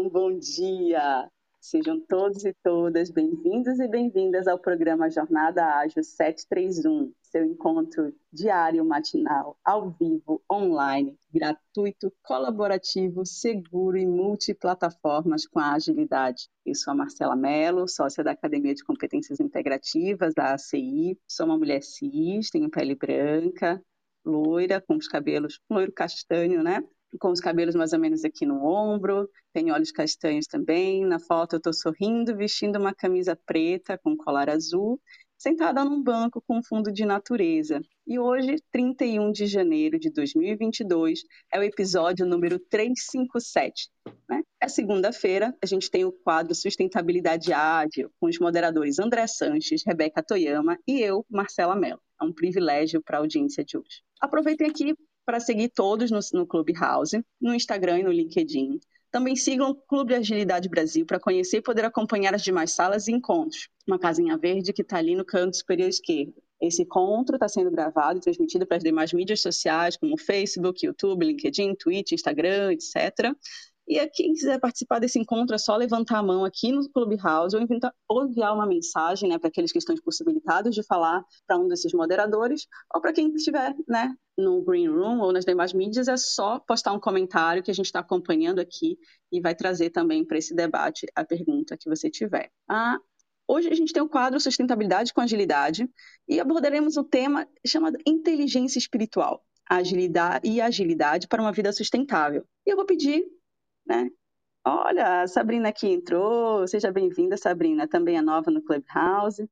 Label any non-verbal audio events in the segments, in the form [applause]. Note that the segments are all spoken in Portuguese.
um bom dia! Sejam todos e todas bem-vindos e bem-vindas ao programa Jornada Ágil 731, seu encontro diário, matinal, ao vivo, online, gratuito, colaborativo, seguro e multiplataformas com a agilidade. Eu sou a Marcela Mello, sócia da Academia de Competências Integrativas da ACI, sou uma mulher cis, tenho pele branca, loira, com os cabelos loiro castanho, né? Com os cabelos mais ou menos aqui no ombro, tem olhos castanhos também. Na foto eu estou sorrindo, vestindo uma camisa preta com colar azul, sentada num banco com fundo de natureza. E hoje, 31 de janeiro de 2022, é o episódio número 357. Né? É segunda-feira, a gente tem o quadro Sustentabilidade Ágil, com os moderadores André Sanches, Rebeca Toyama e eu, Marcela Mello. É um privilégio para a audiência de hoje. Aproveitem aqui para seguir todos no, no Clubhouse, no Instagram e no LinkedIn. Também sigam o Clube Agilidade Brasil para conhecer e poder acompanhar as demais salas e encontros. Uma casinha verde que está ali no canto superior esquerdo. Esse encontro está sendo gravado e transmitido para as demais mídias sociais, como Facebook, YouTube, LinkedIn, Twitter, Instagram, etc. E quem quiser participar desse encontro é só levantar a mão aqui no Clubhouse ou, inventar, ou enviar uma mensagem né, para aqueles que estão possibilitados de falar para um desses moderadores, ou para quem estiver né, no Green Room ou nas demais mídias, é só postar um comentário que a gente está acompanhando aqui e vai trazer também para esse debate a pergunta que você tiver. Ah, Hoje a gente tem o quadro Sustentabilidade com Agilidade e abordaremos um tema chamado Inteligência Espiritual, agilidade e agilidade para uma vida sustentável. E eu vou pedir né? Olha, a Sabrina aqui entrou, seja bem-vinda, Sabrina, também é nova no Clubhouse.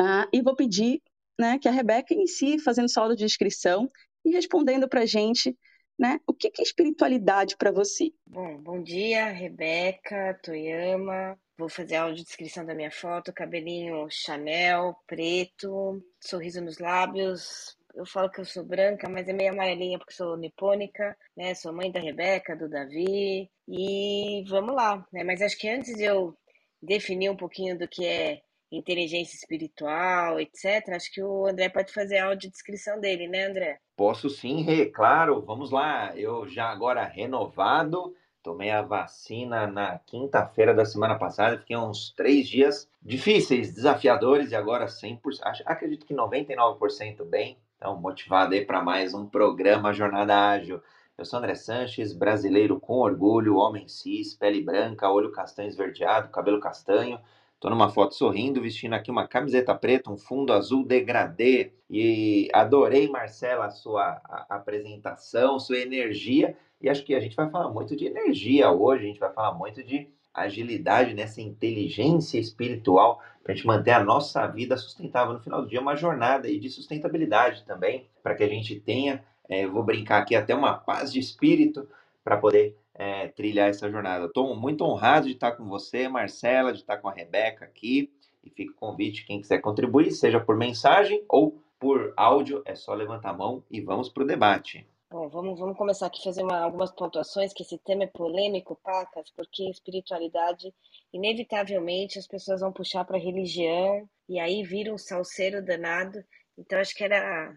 Ah, e vou pedir né, que a Rebeca inicie fazendo solo de inscrição e respondendo para a gente né, o que é espiritualidade para você. Bom, bom dia, Rebeca, Toyama. Vou fazer a audiodescrição da minha foto, cabelinho Chanel, preto, sorriso nos lábios, eu falo que eu sou branca, mas é meio amarelinha porque sou nipônica, né? Sou mãe da Rebeca, do Davi. E vamos lá, né? Mas acho que antes de eu definir um pouquinho do que é inteligência espiritual, etc., acho que o André pode fazer a audiodescrição dele, né, André? Posso sim, Rê, claro. Vamos lá. Eu já agora renovado, tomei a vacina na quinta-feira da semana passada, fiquei uns três dias difíceis, desafiadores, e agora 100%, acredito que 99% bem. Então, motivado aí para mais um programa Jornada Ágil. Eu sou André Sanches, brasileiro com orgulho, homem cis, pele branca, olho castanho esverdeado, cabelo castanho. Estou numa foto sorrindo, vestindo aqui uma camiseta preta, um fundo azul degradê. E adorei, Marcela, a sua apresentação, sua energia. E acho que a gente vai falar muito de energia hoje, a gente vai falar muito de agilidade, nessa inteligência espiritual, para a gente manter a nossa vida sustentável. No final do dia, uma jornada de sustentabilidade também, para que a gente tenha, é, vou brincar aqui, até uma paz de espírito para poder é, trilhar essa jornada. Estou muito honrado de estar com você, Marcela, de estar com a Rebeca aqui. E fica o convite, quem quiser contribuir, seja por mensagem ou por áudio, é só levantar a mão e vamos para o debate. Bom, vamos, vamos começar aqui a fazer uma, algumas pontuações, que esse tema é polêmico, pacas, porque espiritualidade, inevitavelmente, as pessoas vão puxar para religião, e aí vira um salseiro danado. Então, acho que era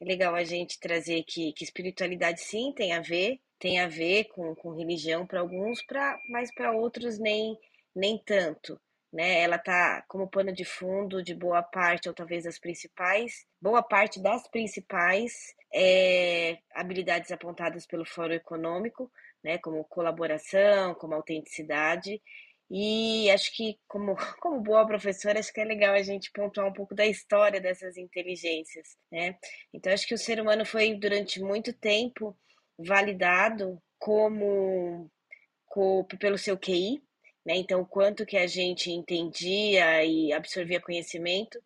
legal a gente trazer aqui que espiritualidade, sim, tem a ver, tem a ver com, com religião para alguns, pra, mas para outros nem, nem tanto né? Ela tá como pano de fundo de boa parte, ou talvez das principais, boa parte das principais é, habilidades apontadas pelo Fórum Econômico, né? Como colaboração, como autenticidade. E acho que, como, [laughs] como boa professora, acho que é legal a gente pontuar um pouco da história dessas inteligências, né? Então, acho que o ser humano foi, durante muito tempo, validado como, como pelo seu QI, né? Então, quanto que a gente entendia e absorvia conhecimento,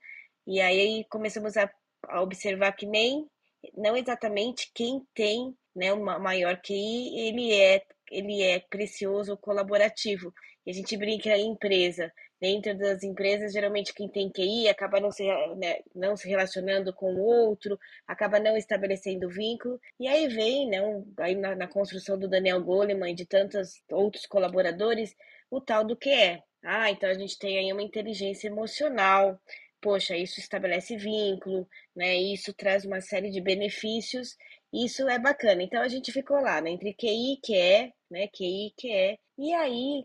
e aí começamos a, a observar que nem, não exatamente quem tem né, uma maior QI, ele é, ele é precioso colaborativo. E a gente brinca em empresa. Dentro das empresas, geralmente quem tem QI acaba não se, né, não se relacionando com o outro, acaba não estabelecendo vínculo. E aí vem, né, um, aí na, na construção do Daniel Goleman e de tantos outros colaboradores, o tal do que é. Ah, então a gente tem aí uma inteligência emocional. Poxa, isso estabelece vínculo, né? Isso traz uma série de benefícios. Isso é bacana. Então a gente ficou lá, né? Entre QI, que é, né? QI, que é, E aí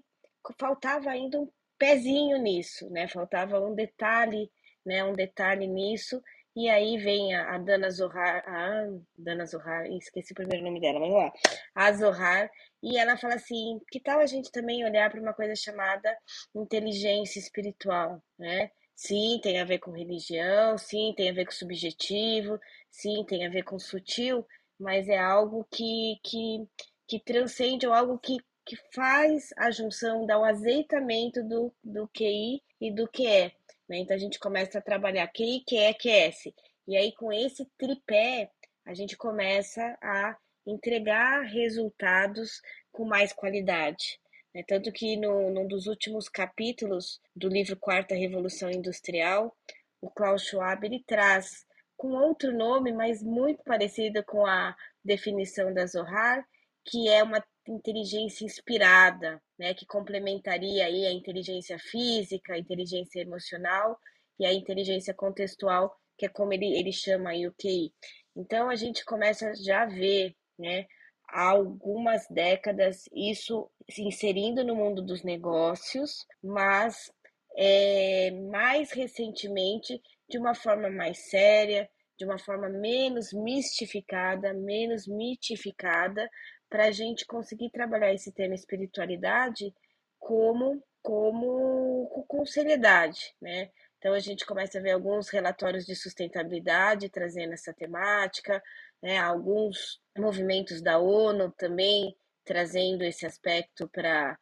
faltava ainda um pezinho nisso, né? Faltava um detalhe, né? Um detalhe nisso. E aí vem a, a Dana Zohar, a Dana Zohar, esqueci o primeiro nome dela, vamos lá. A Zohar, e ela fala assim: que tal a gente também olhar para uma coisa chamada inteligência espiritual, né? Sim, tem a ver com religião, sim, tem a ver com subjetivo, sim, tem a ver com sutil, mas é algo que, que, que transcende ou algo que, que faz a junção, dá o azeitamento do, do QI e do QE. Né? Então a gente começa a trabalhar QI, QE, QS. E aí, com esse tripé, a gente começa a entregar resultados com mais qualidade. Né? Tanto que no, num dos últimos capítulos do livro Quarta Revolução Industrial, o Klaus Schwab ele traz com outro nome, mas muito parecido com a definição da Zohar, que é uma inteligência inspirada, né, que complementaria aí a inteligência física, a inteligência emocional e a inteligência contextual, que é como ele, ele chama aí o QI. Então a gente começa já a ver, né, há algumas décadas isso se inserindo no mundo dos negócios, mas é, mais recentemente de uma forma mais séria, de uma forma menos mistificada, menos mitificada, para a gente conseguir trabalhar esse tema espiritualidade como, como com seriedade, né? Então a gente começa a ver alguns relatórios de sustentabilidade trazendo essa temática, né? alguns movimentos da ONU também trazendo esse aspecto para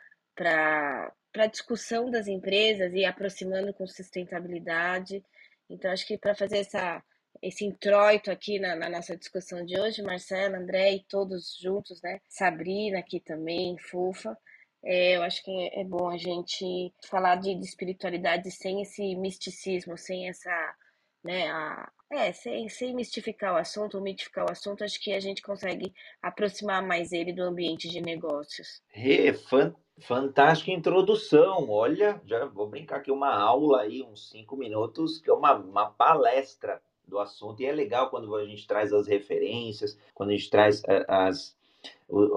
a discussão das empresas e aproximando com sustentabilidade. Então, acho que para fazer essa, esse introito aqui na, na, nossa discussão de hoje, Marcela, André e todos juntos, né? Sabrina aqui também, Fufa. É, eu acho que é bom a gente falar de, de espiritualidade sem esse misticismo, sem essa, né, a, é, sem, sem mistificar o assunto ou mitificar o assunto, acho que a gente consegue aproximar mais ele do ambiente de negócios. É, fan, fantástica introdução. Olha, já vou brincar aqui uma aula aí, uns cinco minutos, que é uma, uma palestra do assunto. E é legal quando a gente traz as referências, quando a gente traz eh, as,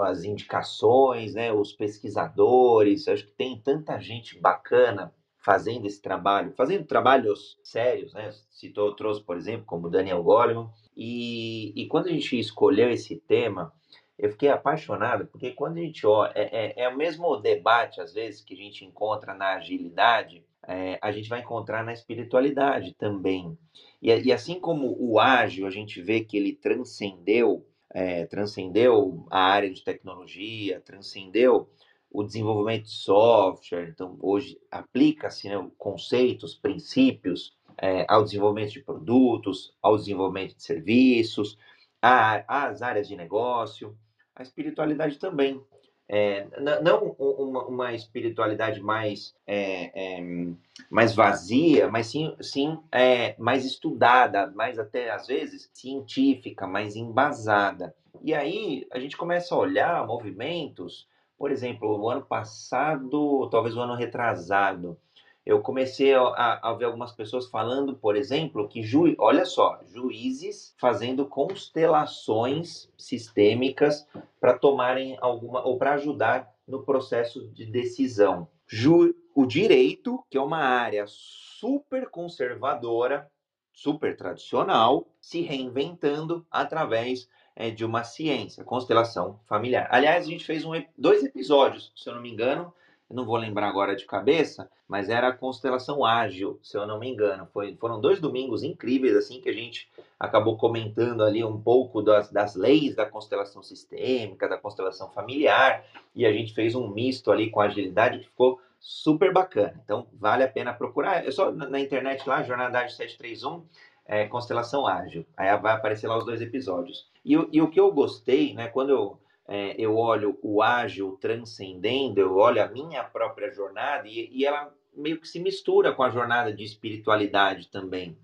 as indicações, né, os pesquisadores. Acho que tem tanta gente bacana fazendo esse trabalho, fazendo trabalhos sérios, né? Citou, trouxe, por exemplo, como Daniel Goleman. E, e quando a gente escolheu esse tema, eu fiquei apaixonado, porque quando a gente olha, é, é, é o mesmo debate, às vezes, que a gente encontra na agilidade, é, a gente vai encontrar na espiritualidade também. E, e, assim como o ágil, a gente vê que ele transcendeu, é, transcendeu a área de tecnologia, transcendeu o desenvolvimento de software, então hoje aplica-se né, conceitos, princípios é, ao desenvolvimento de produtos, ao desenvolvimento de serviços, às áreas de negócio, a espiritualidade também. É, não uma, uma, espiritualidade mais, é, é, mais vazia, mas sim, sim é, mais estudada, mais até às vezes científica, mais embasada. E aí a gente começa a olhar movimentos, por exemplo, o ano passado, talvez o ano retrasado, eu comecei a, a, ver algumas pessoas falando, por exemplo, que ju, olha só, juízes fazendo constelações sistêmicas para tomarem alguma ou para ajudar no processo de decisão. Ju, o direito, que é uma área super conservadora, super tradicional, se reinventando através é, de uma ciência, constelação familiar. Aliás, a gente fez um, dois episódios, se eu não me engano, não vou lembrar agora de cabeça, mas era a constelação ágil, se eu não me engano. Foi, foram dois domingos incríveis, assim, que a gente acabou comentando ali um pouco das, das leis da constelação sistêmica, da constelação familiar, e a gente fez um misto ali com agilidade que ficou super bacana. Então, vale a pena procurar. É só na, internet lá, Jornada Ágil 731, é, Constelação Ágil. Aí vai aparecer lá os dois episódios. E, e o que eu gostei, né, quando eu é, eu olho o ágil transcendendo, eu olho a minha própria jornada e, e ela meio que se mistura com a jornada de espiritualidade também.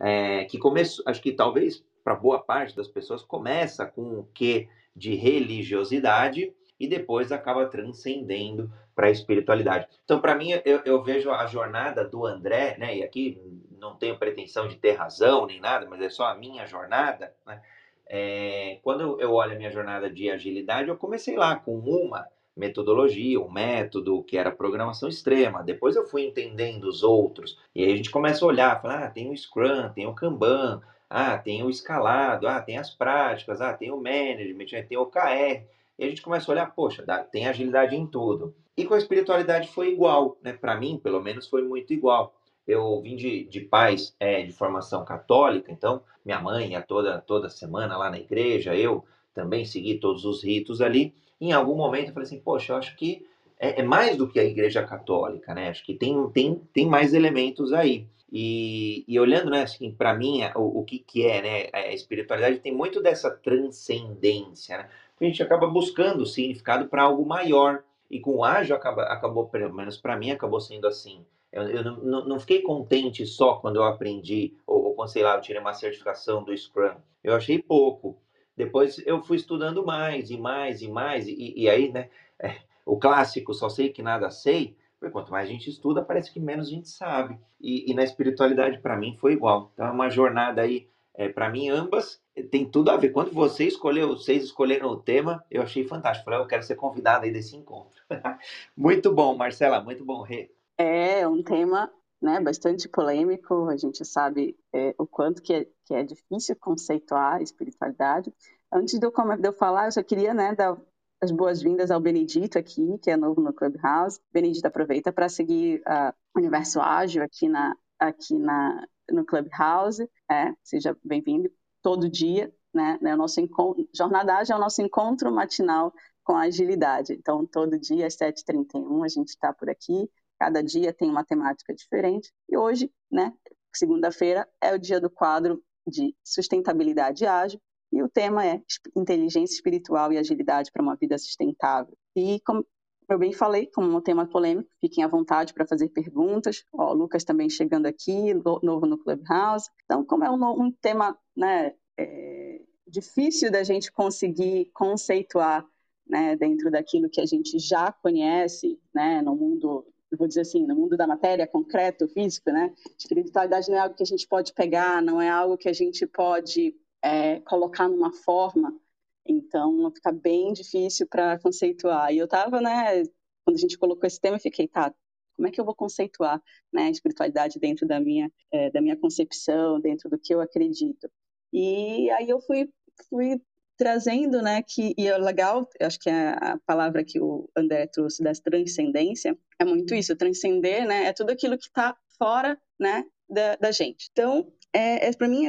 É, que começo, acho que talvez para boa parte das pessoas começa com o que de religiosidade e depois acaba transcendendo para a espiritualidade. Então, para mim, eu, eu, vejo a jornada do André, né? E aqui não tenho pretensão de ter razão nem nada, mas é só a minha jornada, né? É, quando eu olho a minha jornada de agilidade, eu comecei lá com uma metodologia, um método que era programação extrema. Depois eu fui entendendo os outros. E aí a gente começa a olhar, falar, ah, tem o Scrum, tem o Kanban, ah, tem o escalado, ah, tem as práticas, ah, tem o management, tem o OKR. E a gente começa a olhar, poxa, tem agilidade em tudo. E com a espiritualidade foi igual, né? Para mim, pelo menos, foi muito igual. Eu vim de, de pais é, de formação católica, então minha mãe ia toda, toda semana lá na igreja, eu também segui todos os ritos ali. Em algum momento eu falei assim, poxa, eu acho que é, é mais do que a igreja católica, né? Acho que tem, tem, tem mais elementos aí. E, e olhando, né, assim, para mim, o, o que, que é, né, a espiritualidade tem muito dessa transcendência, né? A gente acaba buscando significado para algo maior. E com o ágil acaba, acabou, pelo menos para mim, acabou sendo assim. Eu, eu não, não, fiquei contente só quando eu aprendi, ou, ou quando, sei lá, eu tirei uma certificação do Scrum. Eu achei pouco. Depois eu fui estudando mais e mais e mais, e, e aí, né, é, o clássico, só sei que nada sei, quanto mais a gente estuda, parece que menos a gente sabe. E, e na espiritualidade, para mim, foi igual. Então, é uma jornada aí, é, para mim, ambas tem tudo a ver. Quando você escolheu, vocês escolheram o tema, eu achei fantástico. Falei, eu quero ser convidado aí desse encontro. [laughs] muito bom, Marcela, muito bom. É um tema né, bastante polêmico. A gente sabe é, o quanto que é, que é difícil conceituar a espiritualidade. Antes de eu, de eu falar, eu só queria né, dar as boas-vindas ao Benedito aqui, que é novo no Clubhouse. Benedito, aproveita para seguir uh, o Universo Ágil aqui, na, aqui na, no Clubhouse. É, seja bem-vindo todo dia. Né, né, o nosso encontro, Jornada Ágil é o nosso encontro matinal com agilidade. Então, todo dia às 7h31 a gente está por aqui. Cada dia tem uma temática diferente. E hoje, né, segunda-feira, é o dia do quadro de sustentabilidade ágil e o tema é inteligência espiritual e agilidade para uma vida sustentável. E como eu bem falei, como um tema polêmico, fiquem à vontade para fazer perguntas. Ó, o Lucas também chegando aqui, novo no Clubhouse. Então, como é um, um tema né, é, difícil da gente conseguir conceituar né, dentro daquilo que a gente já conhece né, no mundo, eu vou dizer assim, no mundo da matéria, concreto, físico, né? Espiritualidade não é algo que a gente pode pegar, não é algo que a gente pode é, colocar numa forma, então fica bem difícil para conceituar. E eu estava, né, quando a gente colocou esse tema, eu fiquei, tá, como é que eu vou conceituar né, a espiritualidade dentro da minha, é, da minha concepção, dentro do que eu acredito? E aí eu fui, fui trazendo, né, que, e é legal, acho que é a palavra que o André trouxe da transcendência, é muito isso, transcender, né, é tudo aquilo que está fora, né, da, da gente. Então, é, é para mim,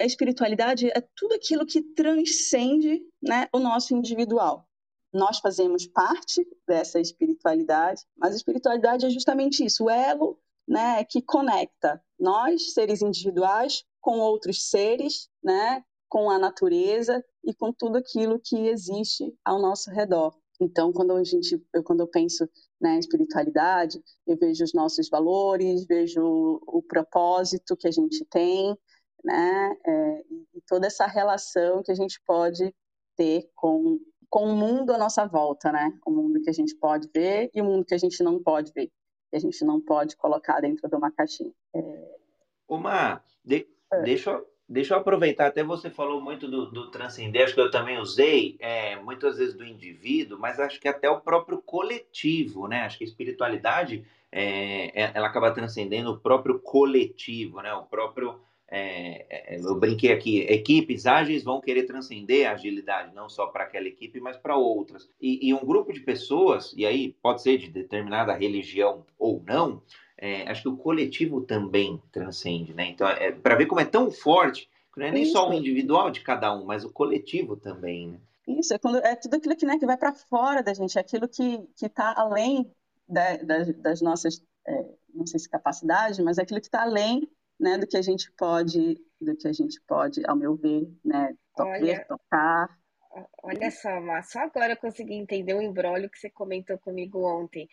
a espiritualidade é tudo aquilo que transcende né, o nosso individual. Nós fazemos parte dessa espiritualidade, mas a espiritualidade é justamente isso, o elo né, que conecta nós, seres individuais, com outros seres, né, com a natureza e com tudo aquilo que existe ao nosso redor. Então, quando a gente, eu, quando eu penso na né, espiritualidade, eu vejo os nossos valores, vejo o propósito que a gente tem, né? É, e toda essa relação que a gente pode ter com, com o mundo à nossa volta, né? O mundo que a gente pode ver e o mundo que a gente não pode ver, que a gente não pode colocar dentro de uma caixinha. É... Uma, de, é. deixa, eu, deixa eu aproveitar, até você falou muito do, do transcender, acho que eu também usei é, muitas vezes do indivíduo, mas acho que até o próprio coletivo, né? Acho que a espiritualidade é, é ela acaba transcendendo o próprio coletivo, né? O próprio é, é, eu brinquei aqui, equipes ágeis vão querer transcender a agilidade, não só para aquela equipe, mas para outras. E, e, um grupo de pessoas, e aí pode ser de determinada religião ou não, é, acho que o coletivo também transcende, né? Então, é, para ver como é tão forte, que não é nem Isso. só o individual de cada um, mas o coletivo também, né? Isso, é, quando, é tudo aquilo que, né, que vai para fora da gente, é aquilo que está além da, da, das nossas, é, não sei se capacidade, mas é aquilo que está além né, do que a gente pode, do que a gente pode, ao meu ver, né, Olha, tocar. Olha só, mas só agora eu consegui entender o embrólio que você comentou comigo ontem.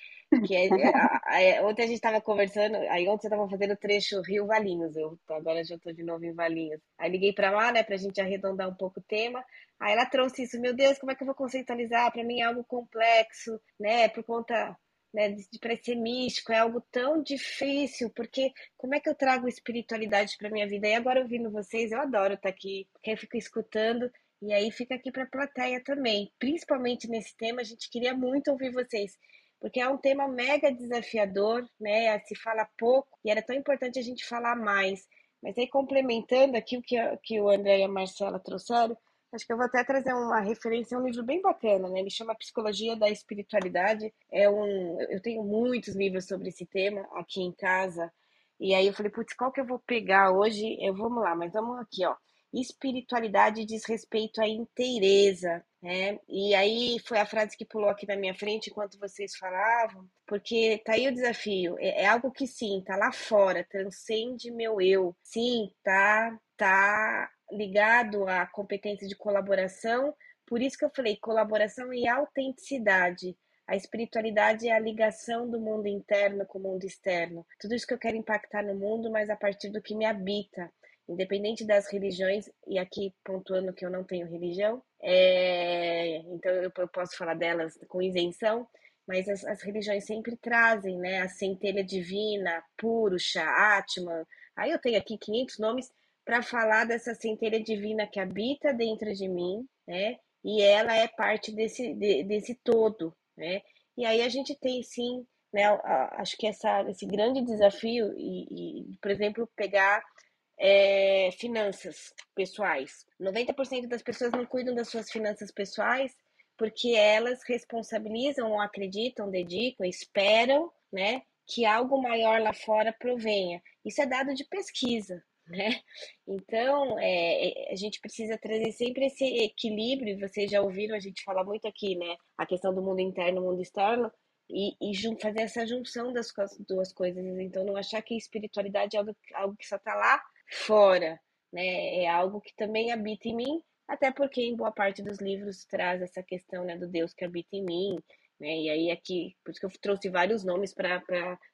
Que é, [laughs] é, é, ontem a gente estava conversando, aí ontem você estava fazendo o trecho Rio Valinhos, eu agora já estou de novo em Valinhos. Aí liguei para lá, né, para a gente arredondar um pouco o tema. Aí ela trouxe isso, meu Deus, como é que eu vou conceitualizar? Para mim é algo complexo, né, por conta né, de parecer místico, é algo tão difícil, porque como é que eu trago espiritualidade para minha vida? E agora ouvindo vocês, eu adoro estar aqui, porque eu fico escutando E aí fica aqui para a plateia também. Principalmente nesse tema, a gente queria muito ouvir vocês, porque é um tema mega desafiador, né? Se fala pouco e era tão importante a gente falar mais. Mas aí, complementando aqui o que, que o André e a Marcela trouxeram, acho que eu vou até trazer uma referência, é um livro bem bacana, né? Ele chama Psicologia da Espiritualidade. É um, eu tenho muitos livros sobre esse tema aqui em casa. E aí eu falei, putz, qual que eu vou pegar hoje? Eu vamos lá, mas vamos aqui, ó. Espiritualidade diz respeito à inteireza, né? E aí foi a frase que pulou aqui na minha frente enquanto vocês falavam, porque tá aí o desafio. É, é algo que sim, tá lá fora, transcende meu eu. Sim, tá, tá ligado à competência de colaboração. Por isso que eu falei colaboração e autenticidade. A espiritualidade é a ligação do mundo interno com o mundo externo. Tudo isso que eu quero impactar no mundo, mas a partir do que me habita independente das religiões, e aqui pontuando que eu não tenho religião, é, então eu, eu, posso falar delas com isenção, mas as, as, religiões sempre trazem, né, a centelha divina, Purusha, Atman, aí eu tenho aqui 500 nomes para falar dessa centelha divina que habita dentro de mim, né, e ela é parte desse, de, desse todo, né, e aí a gente tem sim, né, acho que essa, esse grande desafio, e, e por exemplo, pegar é, finanças pessoais. 90% das pessoas não cuidam das suas finanças pessoais porque elas responsabilizam ou acreditam, dedicam, esperam, né, que algo maior lá fora provenha. Isso é dado de pesquisa, né? Então, é, é a gente precisa trazer sempre esse equilíbrio. Vocês já ouviram a gente falar muito aqui, né? A questão do mundo interno, mundo externo, e, e fazer essa junção das duas coisas. Então, não achar que espiritualidade é algo, algo que só está lá fora, né? É algo que também habita em mim, até porque em boa parte dos livros traz essa questão, né, do Deus que habita em mim, né? E aí aqui, por isso que eu trouxe vários nomes para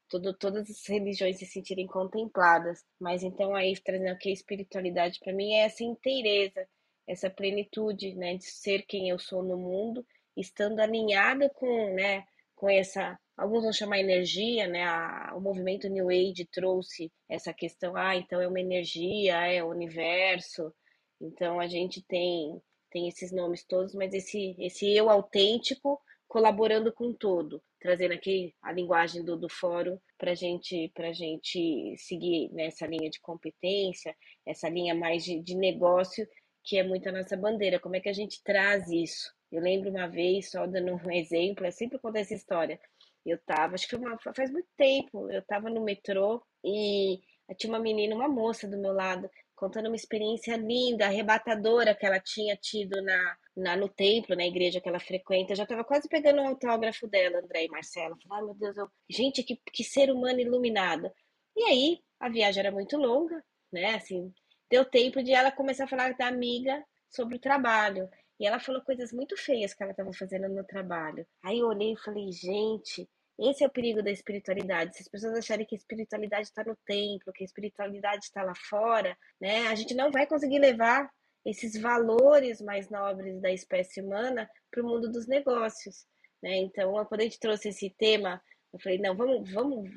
todas as religiões se sentirem contempladas. Mas então aí trazendo aqui a espiritualidade para mim é essa inteireza, essa plenitude, né, de ser quem eu sou no mundo, estando alinhada com, né, com essa alguns vão chamar energia, né? A, o movimento New Age trouxe essa questão, ah, então é uma energia, é o universo. Então a gente tem tem esses nomes todos, mas esse esse eu autêntico colaborando com todo, trazendo aqui a linguagem do, do fórum para gente para gente seguir nessa linha de competência, essa linha mais de, de negócio que é muito a nossa bandeira. Como é que a gente traz isso? Eu lembro uma vez, só dando um [laughs] exemplo, eu sempre conto essa história. Eu tava, acho que uma, faz muito tempo, eu tava no metrô e tinha uma menina, uma moça do meu lado, contando uma experiência linda, arrebatadora que ela tinha tido na, na no templo, na igreja que ela frequenta. Eu já estava quase pegando um autógrafo dela, André e Marcela. Falei, ai meu Deus, eu... gente, que, que ser humano iluminado. E aí, a viagem era muito longa, né? Assim, deu tempo de ela começar a falar da amiga sobre o trabalho. E ela falou coisas muito feias que ela estava fazendo no trabalho. Aí eu olhei e falei, gente, esse é o perigo da espiritualidade. Se as pessoas acharem que a espiritualidade está no templo, que a espiritualidade está lá fora, né, a gente não vai conseguir levar esses valores mais nobres da espécie humana para o mundo dos negócios. Né? Então, quando a gente trouxe esse tema, eu falei, não, vamos, vamos,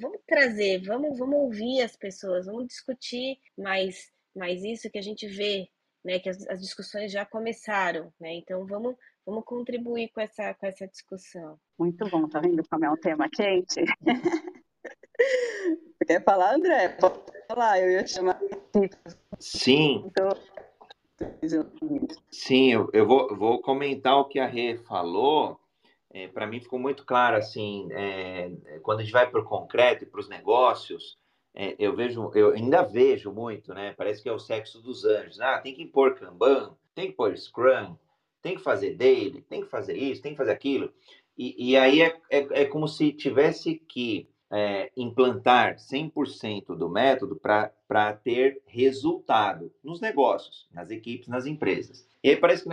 vamos trazer, vamos, vamos ouvir as pessoas, vamos discutir mais, mais isso que a gente vê né, que as, as discussões já começaram, né? Então vamos, vamos contribuir com essa, com essa discussão. Muito bom, tá vendo como é um tema quente? [laughs] Quer falar, André? Pode falar, eu ia chamar. Sim. Então... Sim, eu, eu vou, vou comentar o que a Rê falou. É, para mim ficou muito claro assim, é, quando a gente vai para o concreto e para os negócios, é, eu vejo, eu ainda vejo muito, né? Parece que é o sexo dos anjos. Ah, tem que impor Kanban, tem que pôr Scrum, tem que fazer daily, tem que fazer isso, tem que fazer aquilo. E, e aí é, é, é, como se tivesse que é, implantar 100% do método para ter resultado nos negócios, nas equipes, nas empresas. E aí parece que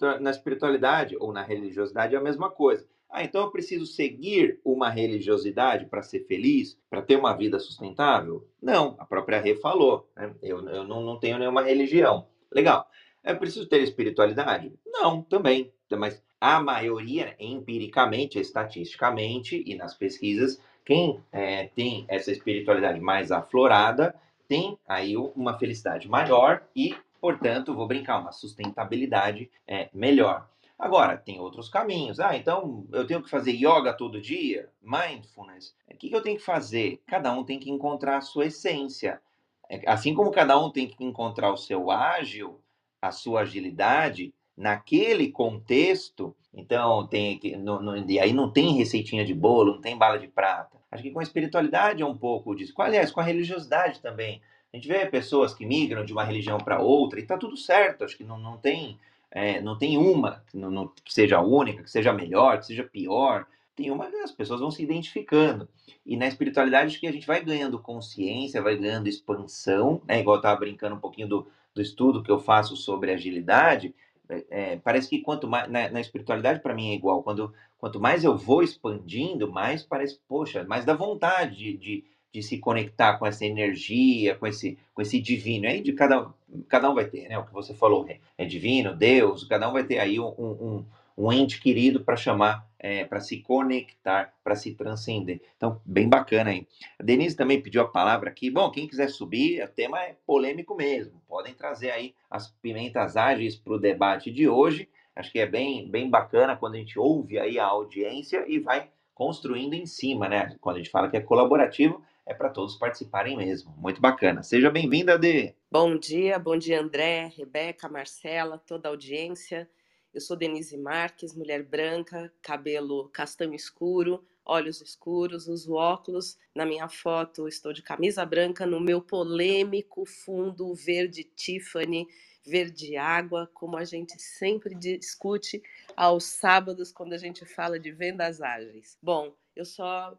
na, na espiritualidade ou na religiosidade é a mesma coisa. Ah, então eu preciso seguir uma religiosidade para ser feliz, para ter uma vida sustentável? Não, a própria Rê falou. Né? Eu, eu não, não tenho nenhuma religião. Legal. É preciso ter espiritualidade? Não, também. Mas a maioria, empiricamente, estatisticamente e nas pesquisas, quem é, tem essa espiritualidade mais aflorada tem aí uma felicidade maior e portanto, vou brincar, uma sustentabilidade é, melhor. Agora, tem outros caminhos. Ah, então eu tenho que fazer yoga todo dia? Mindfulness? O que, eu tenho que fazer? Cada um tem que encontrar a sua essência. É, assim como cada um tem que encontrar o seu ágil, a sua agilidade, naquele contexto, então tem que. No, no, e aí não tem receitinha de bolo, não tem bala de prata. Acho que com a espiritualidade é um pouco disso. Aliás, com a religiosidade também. A gente vê pessoas que migram de uma religião para outra e está tudo certo. Acho que não, não tem é, não tem uma que, não, não, seja única, que seja melhor, que seja pior. Tem uma as pessoas vão se identificando. E na espiritualidade que a gente vai ganhando consciência, vai ganhando expansão, né? Igual eu estava brincando um pouquinho do, do estudo que eu faço sobre agilidade. É, é parece que quanto mais na, na espiritualidade para mim é igual. Quando quanto mais eu vou expandindo, mais parece, poxa, mais dá vontade de, de de se conectar com essa energia, com esse, com esse divino. Aí de cada, cada um vai ter, né? O que você falou é, é divino, Deus, cada um vai ter aí um, um, um ente querido para chamar, é, para se conectar, para se transcender. Então, bem bacana aí. A Denise também pediu a palavra aqui. Bom, quem quiser subir, o tema é polêmico mesmo. Podem trazer aí as pimentas ágeis para o debate de hoje. Acho que é bem, bem bacana quando a gente ouve aí a audiência e vai construindo em cima, né? Quando a gente fala que é colaborativo, é para todos participarem mesmo. Muito bacana. Seja bem-vinda, Dê. Bom dia, bom dia, André, Rebeca, Marcela, toda a audiência. Eu sou Denise Marques, mulher branca, cabelo castanho escuro, olhos escuros, uso óculos. Na minha foto estou de camisa branca no meu polêmico fundo verde Tiffany, verde água, como a gente sempre discute aos sábados quando a gente fala de vendas ágeis. Bom, eu só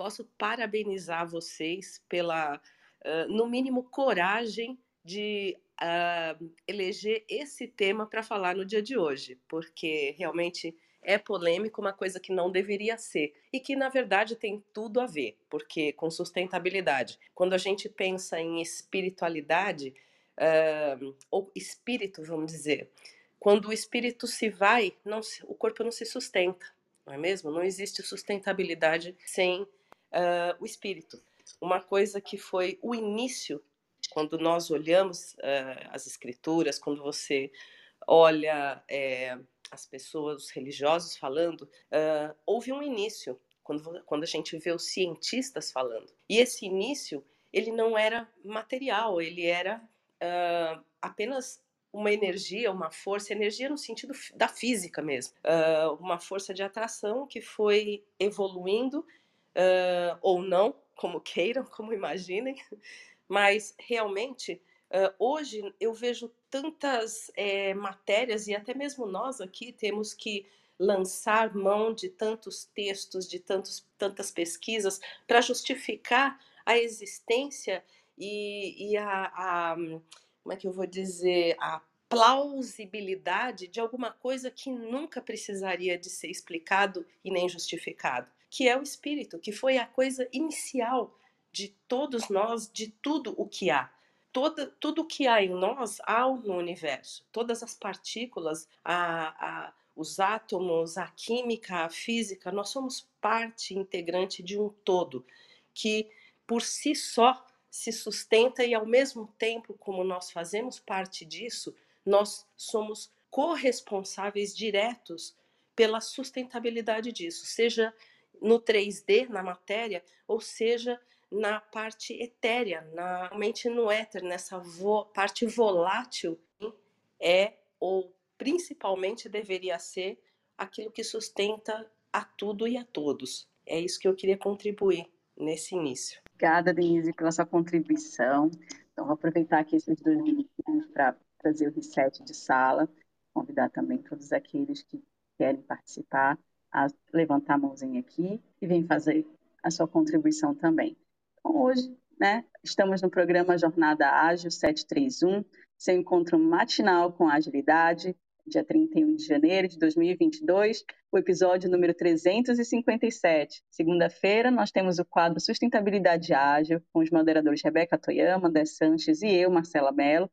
posso parabenizar vocês pela, uh, no mínimo, coragem de uh, eleger esse tema para falar no dia de hoje, porque realmente é polêmico, uma coisa que não deveria ser e que na verdade tem tudo a ver, porque com sustentabilidade, quando a gente pensa em espiritualidade uh, ou espírito, vamos dizer, quando o espírito se vai, não, o corpo não se sustenta, não é mesmo? Não existe sustentabilidade sem uh, o espírito. Uma coisa que foi o início, quando nós olhamos uh, as escrituras, quando você olha é, as pessoas, os religiosos falando, uh, houve um início, quando, quando a gente vê os cientistas falando. E esse início, ele não era material, ele era apenas uma energia, uma força, energia no sentido da física mesmo, uma força de atração que foi evoluindo uh, ou não, como queiram, [laughs] como imaginem, mas realmente uh, hoje eu vejo tantas é, matérias e até mesmo nós aqui temos que lançar mão de tantos textos, de tantos, tantas pesquisas para justificar a existência e, e a, a, como é que eu vou dizer, a plausibilidade de alguma coisa que nunca precisaria de ser explicado e nem justificado que é o espírito, que foi a coisa inicial de todos nós, de tudo o que há. Toda, tudo o que há em nós há no universo. Todas as partículas, a, a, os átomos, a química, a física, nós somos parte integrante de um todo que por si só se sustenta e ao mesmo tempo como nós fazemos parte disso, nós somos corresponsáveis diretos pela sustentabilidade disso, seja no 3D, na matéria, ou seja, na parte etérea, na mente no éter, nessa vo, parte volátil, é ou principalmente deveria ser aquilo que sustenta a tudo e a todos. É isso que eu queria contribuir nesse início. Obrigada, Denise, pela sua contribuição. Então, vou aproveitar aqui esses dois minutos para trazer o reset de sala, convidar também todos aqueles que querem participar a levantar a mãozinha aqui e vem fazer a sua contribuição também. Então, hoje, né, estamos no programa Jornada Ágil 731, seu encontro matinal com agilidade, dia 31 de janeiro de 2022, o episódio número 357. Segunda-feira, nós temos o quadro Sustentabilidade Ágil, com os moderadores Rebeca Toyama, André Sanches e eu, Marcela Mello,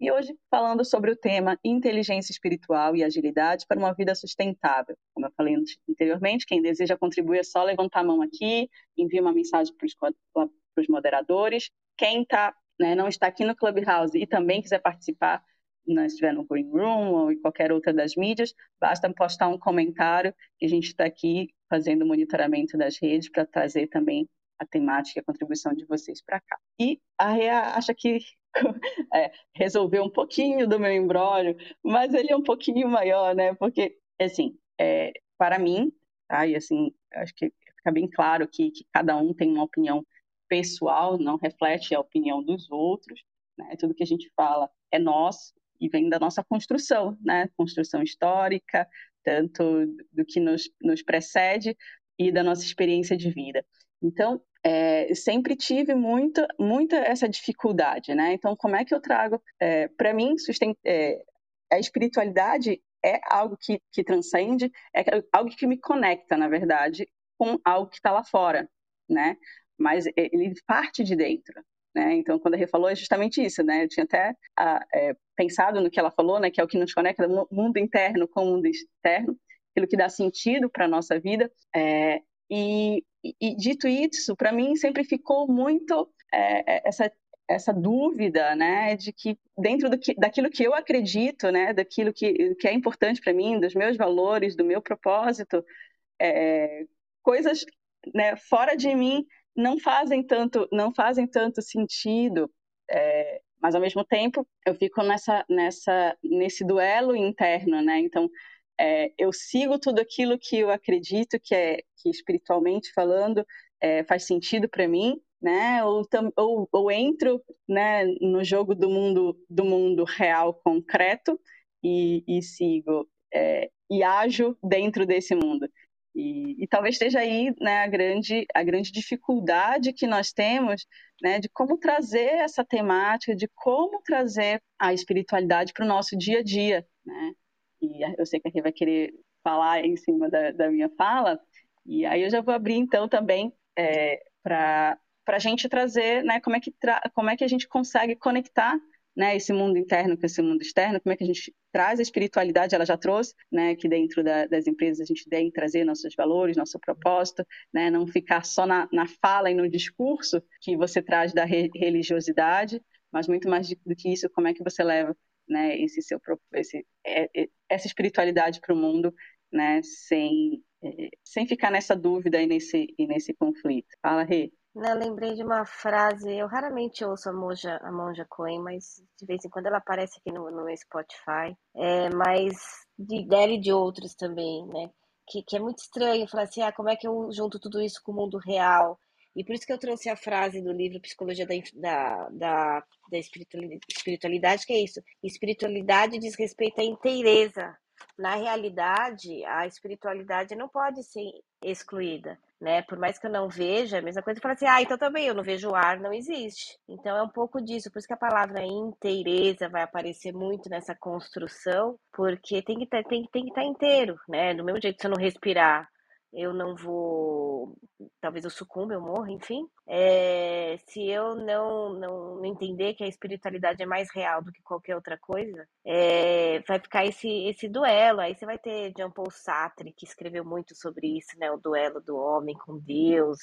e hoje falando sobre o tema inteligência espiritual e agilidade para uma vida sustentável. Como eu falei anteriormente, quem deseja contribuir é só levantar a mão aqui, enviar uma mensagem para os moderadores. Quem tá, né, não está aqui no Clubhouse e também quiser participar, não estiver no Green Room ou em qualquer outra das mídias, basta postar um comentário que a gente está aqui fazendo monitoramento das redes para trazer também a temática e a contribuição de vocês para cá. E a Rea acha que [laughs] é, resolveu um pouquinho do meu embrólio, mas ele é um pouquinho maior, né? Porque, assim, é, para mim, tá? e assim, acho que fica bem claro que, que cada um tem uma opinião pessoal, não reflete a opinião dos outros, né? Tudo que a gente fala é nosso e vem da nossa construção, né? Construção histórica, tanto do que nos, nos precede e da nossa experiência de vida. Então, é, sempre tive muito, muita essa dificuldade, né? Então, como é que eu trago? É, Para mim, susten é, a espiritualidade é algo que, que transcende, é algo que me conecta, na verdade, com algo que está lá fora, né? Mas ele parte de dentro, né? Então, quando a Rê falou, é justamente isso, né? Eu tinha até é, pensado no que ela falou, né? Que é o que nos conecta, mundo interno com o mundo externo, aquilo que dá sentido para a nossa vida. É, e, e, dito isso, para mim sempre ficou muito é, é, essa essa dúvida, né, de que dentro do que, daquilo que eu acredito, né, daquilo que, que é importante para mim, dos meus valores, do meu propósito, é, coisas, né, fora de mim não fazem tanto, não fazem tanto sentido. É, mas ao mesmo tempo eu fico nessa, nessa, nesse duelo interno, né? Então é, eu sigo tudo aquilo que eu acredito que é que espiritualmente falando é, faz sentido para mim, né? Ou, ou, ou, entro, né, no jogo do mundo do mundo real concreto e, e sigo é, e ajo dentro desse mundo. E, e, talvez esteja aí né, a, grande, a grande dificuldade que nós temos né, de como trazer essa temática, de como trazer a espiritualidade para o nosso dia a dia. Né? E eu sei que a Rê vai querer falar em cima da, da, minha fala, e aí eu já vou abrir então também é, para a gente trazer né, como, é que como é que a gente consegue conectar né, esse mundo interno com esse mundo externo, como é que a gente traz a espiritualidade, ela já trouxe, né, que dentro da, das empresas a gente tem trazer nossos valores, nosso propósito, né, não ficar só na, na fala e no discurso que você traz da re religiosidade, mas muito mais do que isso, como é que você leva né, esse seu esse, é, é, essa espiritualidade para o mundo, né, sem é, sem ficar nessa dúvida e nesse e nesse conflito. Fala, Rê. Não, lembrei de uma frase, eu raramente ouço a Monja, a Monja Coen, mas de vez em quando ela aparece aqui no, no Spotify, é, mas de, dela e de outros também, né? Que, que é muito estranho falar assim, ah, como é que eu junto tudo isso com o mundo real? E por isso que eu trouxe a frase do livro Psicologia da, da, da, da Espiritualidade, que é isso. Espiritualidade diz respeito à inteireza. Na realidade, a espiritualidade não pode ser excluída, né? Por mais que eu não veja, é a mesma coisa que falar assim, ah, então também eu não vejo o ar, não existe. Então é um pouco disso, por isso que a palavra inteireza vai aparecer muito nessa construção, porque tem que, ter, tem, tem que estar inteiro, né? Do mesmo jeito que se eu não respirar, eu não vou, talvez eu sucumba, eu morra, enfim. É, se eu não, não entender que a espiritualidade é mais real do que qualquer outra coisa, é, vai ficar esse, esse duelo. Aí você vai ter Jean Paul Sartre, que escreveu muito sobre isso, né? O duelo do homem com Deus.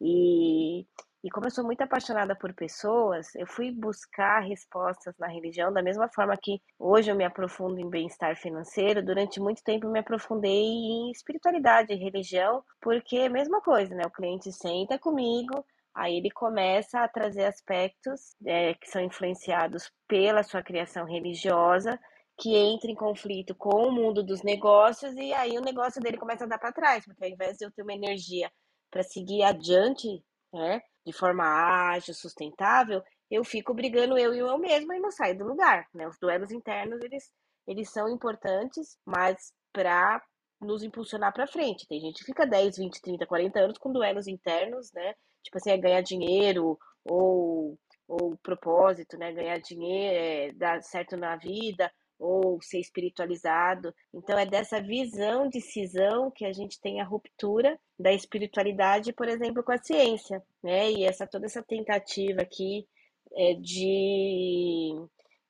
E e como eu sou muito apaixonada por pessoas, eu fui buscar respostas na religião da mesma forma que hoje eu me aprofundo em bem-estar financeiro. Durante muito tempo eu me aprofundei em espiritualidade e religião, porque é a mesma coisa, né? O cliente senta comigo, aí ele começa a trazer aspectos é, que são influenciados pela sua criação religiosa, que entra em conflito com o mundo dos negócios, e aí o negócio dele começa a dar para trás, porque ao invés de eu ter uma energia para seguir adiante, né? De forma ágil, sustentável, eu fico brigando eu e eu mesma e não saio do lugar, né? Os duelos internos, eles, eles são importantes, mas para nos impulsionar para frente. Tem gente que fica 10, 20, 30, 40 anos com duelos internos, né? Tipo assim, é ganhar dinheiro ou, ou propósito, né? Ganhar dinheiro, é, dar certo na vida, ou ser espiritualizado. Então, é dessa visão de cisão que a gente tem a ruptura da espiritualidade, por exemplo, com a ciência, né? E essa toda essa tentativa aqui é de,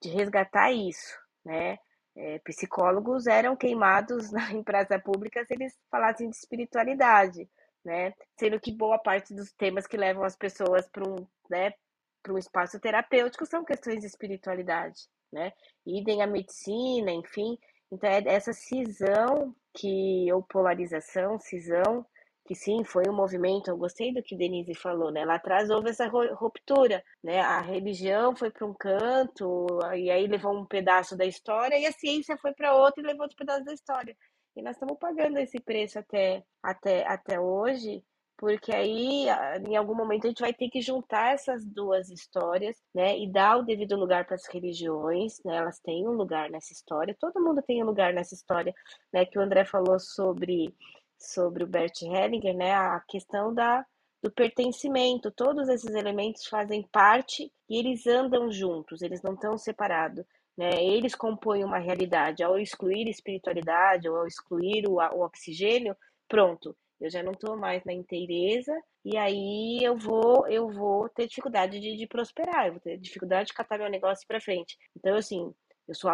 de resgatar isso, né? É, psicólogos eram queimados [laughs] na, em praça pública se eles falassem de espiritualidade, né? Sendo que boa parte dos temas que levam as pessoas para um, né, para um espaço terapêutico são questões de espiritualidade. Né? Idem a medicina, enfim. Então, é essa cisão que, ou polarização, cisão, que sim, foi um movimento, eu gostei do que Denise falou, né? Lá atrás houve essa ruptura, né? A religião foi para um canto, e aí levou um pedaço da história, e a ciência foi para outro e levou outro pedaço da história. E nós estamos pagando esse preço até, até, até hoje, porque aí em algum momento a gente vai ter que juntar essas duas histórias, né, e dar o devido lugar para as religiões, né, elas têm um lugar nessa história, todo mundo tem um lugar nessa história, né, que o André falou sobre sobre o Bert Hellinger, né, a questão da do pertencimento, todos esses elementos fazem parte e eles andam juntos, eles não estão separados. Né? Eles compõem uma realidade. Ao excluir espiritualidade ou ao excluir o, o oxigênio, pronto, eu já não estou mais na inteireza e aí eu vou eu vou ter dificuldade de, de prosperar, eu vou ter dificuldade de catar meu negócio para frente. Então, assim, eu sou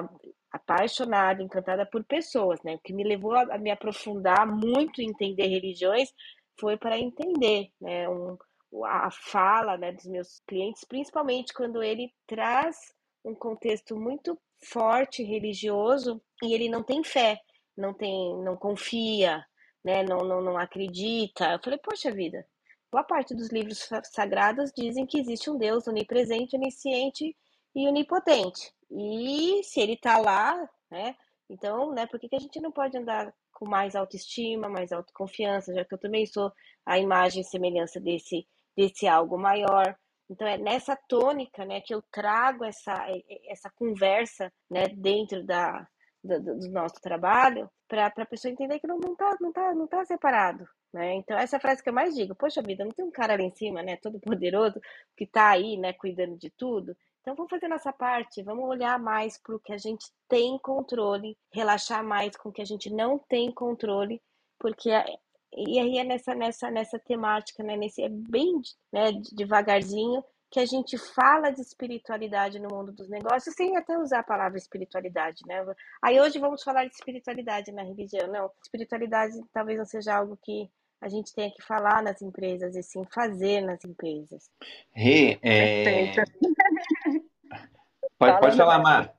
apaixonada, encantada por pessoas, né? O que me levou a, me aprofundar muito em entender religiões foi para entender, né? Um, a fala né, dos meus clientes, principalmente quando ele traz um contexto muito forte religioso e ele não tem fé, não tem, não confia, né, não, não, não acredita. Eu falei, poxa vida, boa parte dos livros sagrados dizem que existe um Deus onipresente, onisciente e onipotente. E se ele está lá, né, então, né, por que, que a gente não pode andar com mais autoestima, mais autoconfiança, já que eu também sou a imagem e semelhança desse, desse algo maior. Então é nessa tônica, né, que eu trago essa, essa conversa, né, dentro da, do, do nosso trabalho para a pessoa entender que não, não, tá, não, tá, não tá separado. Né? Então, essa é a frase que eu mais digo: Poxa vida, não tem um cara lá em cima, né, todo poderoso, que está aí, né, cuidando de tudo. Então, vamos fazer nossa parte, vamos olhar mais para o que a gente tem controle, relaxar mais com o que a gente não tem controle, porque e aí é nessa, nessa, nessa temática, né, nesse, é bem né, devagarzinho, que a gente fala de espiritualidade no mundo dos negócios sem até usar a palavra espiritualidade, né? Aí hoje vamos falar de espiritualidade na religião. Não, espiritualidade talvez não seja algo que a gente tenha que falar nas empresas e sim fazer nas empresas. Rê, é... pode, pode falar, Mar.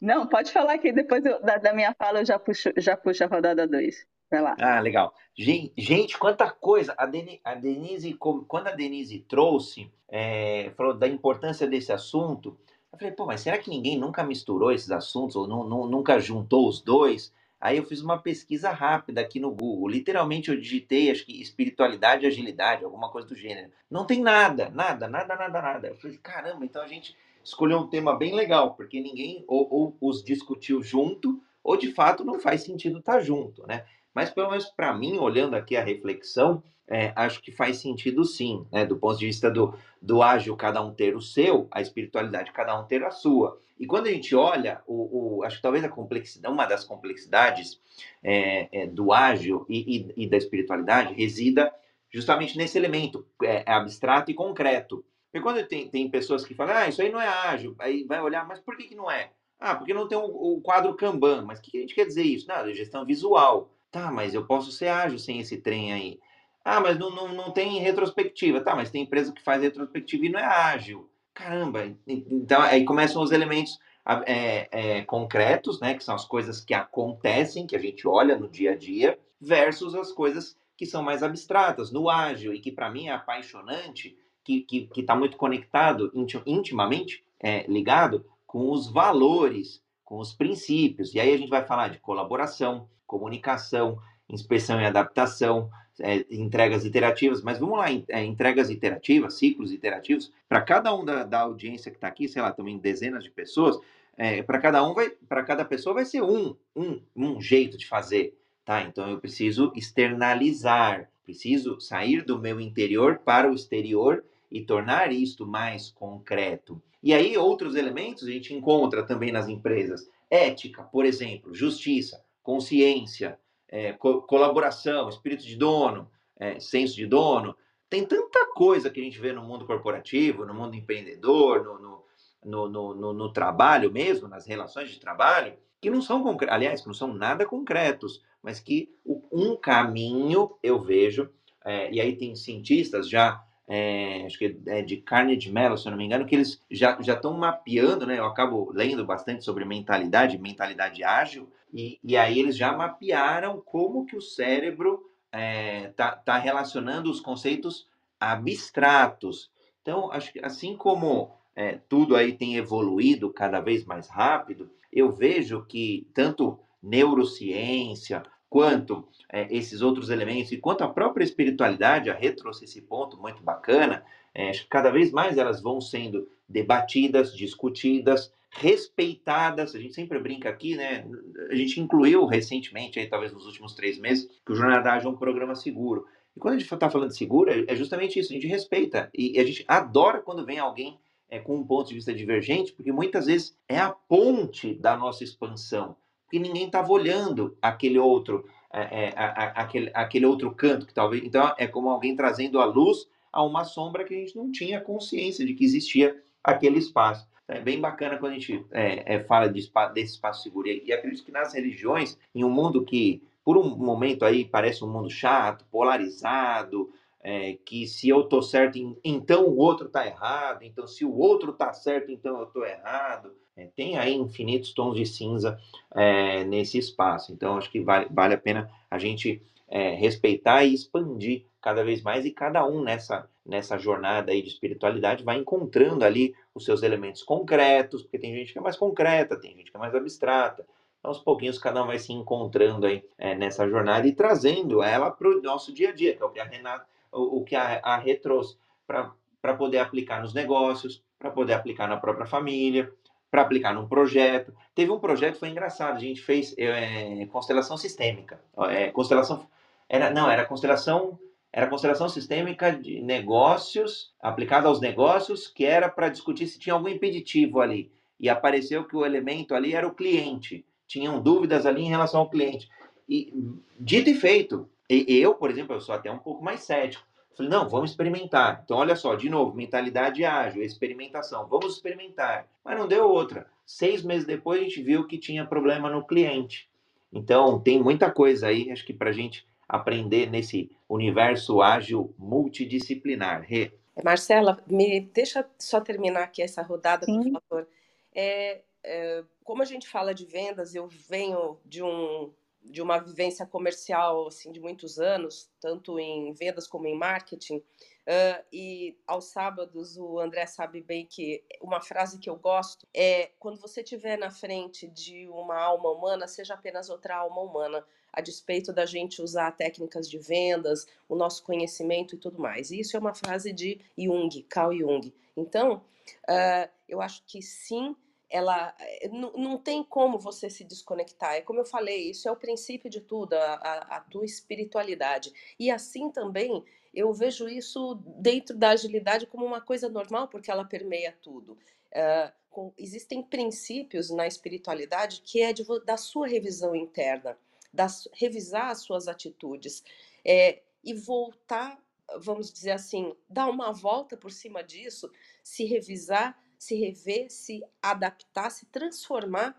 Não, pode falar que depois eu, da, da, minha fala eu já puxo, já puxo a rodada 2. Vai lá. Ah, legal. Gente, quanta coisa. A Denise, a Denise quando a Denise trouxe, é, falou da importância desse assunto, eu falei, pô, mas será que ninguém nunca misturou esses assuntos ou nunca juntou os dois? Aí eu fiz uma pesquisa rápida aqui no Google. Literalmente eu digitei, acho que espiritualidade e agilidade, alguma coisa do gênero. Não tem nada, nada, nada, nada, nada. Eu falei, caramba, então a gente escolheu um tema bem legal, porque ninguém ou, ou os discutiu junto, ou de fato não faz sentido estar tá junto, né? Mas, pelo menos para mim, olhando aqui a reflexão, é, acho que faz sentido sim, né? do ponto de vista do, do ágil, cada um ter o seu, a espiritualidade, cada um ter a sua. E quando a gente olha, o, o acho que talvez a complexidade, uma das complexidades é, é, do ágil e, e, e, da espiritualidade resida justamente nesse elemento é, é, abstrato e concreto. Porque quando tem, tem pessoas que falam, ah, isso aí não é ágil, aí vai olhar, mas por que, que não é? Ah, porque não tem o, o quadro Kanban. Mas o que a gente quer dizer isso? Não, é gestão visual. Tá, mas eu posso ser ágil sem esse trem aí. Ah, mas não, não, não tem retrospectiva. Tá, mas tem empresa que faz retrospectiva e não é ágil. Caramba, então aí começam os elementos é, é, concretos, né, que são as coisas que acontecem, que a gente olha no dia a dia, versus as coisas que são mais abstratas, no ágil, e que para mim é apaixonante, que está tá muito conectado, intimamente é, ligado com os valores, com os princípios. E aí a gente vai falar de colaboração, comunicação, inspeção e adaptação, é, entregas iterativas, mas vamos lá, é, entregas iterativas, ciclos iterativos, para cada um da, da audiência que está aqui, sei lá, também dezenas de pessoas, é, para cada um vai, para cada pessoa vai ser um, um, um jeito de fazer, tá? Então eu preciso externalizar, preciso sair do meu interior para o exterior e tornar isto mais concreto. E aí outros elementos a gente encontra também nas empresas, ética, por exemplo, justiça, consciência, é, co colaboração, espírito de dono, é, senso de dono. Tem tanta coisa que a gente vê no mundo corporativo, no mundo empreendedor, no, no, no, no, no trabalho mesmo, nas relações de trabalho, que não são concretos, aliás, que não são nada concretos, mas que um caminho eu vejo, é, e aí tem cientistas já é, acho que é de Carnegie Mellon, se eu não me engano, que eles já estão mapeando, né? Eu acabo lendo bastante sobre mentalidade, mentalidade ágil, e, e aí eles já mapearam como que o cérebro está é, tá, tá relacionando os conceitos abstratos. Então, acho que assim como é, tudo aí tem evoluído cada vez mais rápido, eu vejo que tanto neurociência quanto é, esses outros elementos e quanto a própria espiritualidade, a Rê trouxe esse ponto muito bacana, é, cada vez mais elas vão sendo debatidas, discutidas, respeitadas. A gente sempre brinca aqui, né? A gente incluiu recentemente, aí, talvez nos últimos três meses, que o Jornada Ágil é um programa seguro. E quando a gente está falando de seguro, é, é justamente isso, a gente respeita. E a gente adora quando vem alguém é, com um ponto de vista divergente, porque muitas vezes é a ponte da nossa expansão. Porque ninguém estava olhando aquele outro, é, é, aquele, aquele outro canto que talvez. Então é como alguém trazendo a luz a uma sombra que a gente não tinha consciência de que existia aquele espaço. É bem bacana quando a gente é, é, fala de espaço, desse espaço seguro. E acredito que nas religiões, em um mundo que, por um momento aí, parece um mundo chato, polarizado, é, que se eu tô certo, então o outro tá errado, então se o outro tá certo, então eu tô errado. É, tem aí infinitos tons de cinza é, nesse espaço. Então, acho que vale, vale a pena a gente é, respeitar e expandir cada vez mais e cada um nessa, nessa jornada aí de espiritualidade vai encontrando ali os seus elementos concretos, porque tem gente que é mais concreta, tem gente que é mais abstrata. Então, aos pouquinhos, cada um vai se encontrando aí é, nessa jornada e trazendo ela para o nosso dia a dia, que é o que a Renata, o, o que a, a Rê trouxe, para poder aplicar nos negócios, para poder aplicar na própria família, para aplicar num projeto. Teve um projeto foi engraçado, a gente fez é, constelação sistêmica. É, constelação era não, era constelação era constelação sistêmica de negócios, aplicada aos negócios, que era para discutir se tinha algum impeditivo ali. E apareceu que o elemento ali era o cliente. Tinham dúvidas ali em relação ao cliente. E dito e feito, eu, por exemplo, eu sou até um pouco mais cético. Falei, não, vamos experimentar. Então, olha só, de novo, mentalidade ágil, experimentação. Vamos experimentar. Mas não deu outra. Seis meses depois, a gente viu que tinha problema no cliente. Então, tem muita coisa aí, acho que para a gente aprender nesse universo ágil multidisciplinar. Rê. Marcela, me deixa só terminar aqui essa rodada, Sim. por favor. É, é, como a gente fala de vendas, eu venho de um de uma vivência comercial assim de muitos anos, tanto em vendas como em marketing. Uh, e aos sábados o André sabe bem que uma frase que eu gosto é quando você estiver na frente de uma alma humana, seja apenas outra alma humana, a despeito da gente usar técnicas de vendas, o nosso conhecimento e tudo mais. E isso é uma frase de Jung, Carl Jung. Então, uh, eu acho que sim, ela eh, não, tem como você se desconectar. É como eu falei, isso é o princípio de tudo, a, a, a tua espiritualidade. E assim também eu vejo isso dentro da agilidade como uma coisa normal, porque ela permeia tudo. Uh, com, existem princípios na espiritualidade que é de, da sua revisão interna, das, revisar as suas atitudes é, e voltar, vamos dizer assim, dar uma volta por cima disso, se revisar se rever, se adaptar, se transformar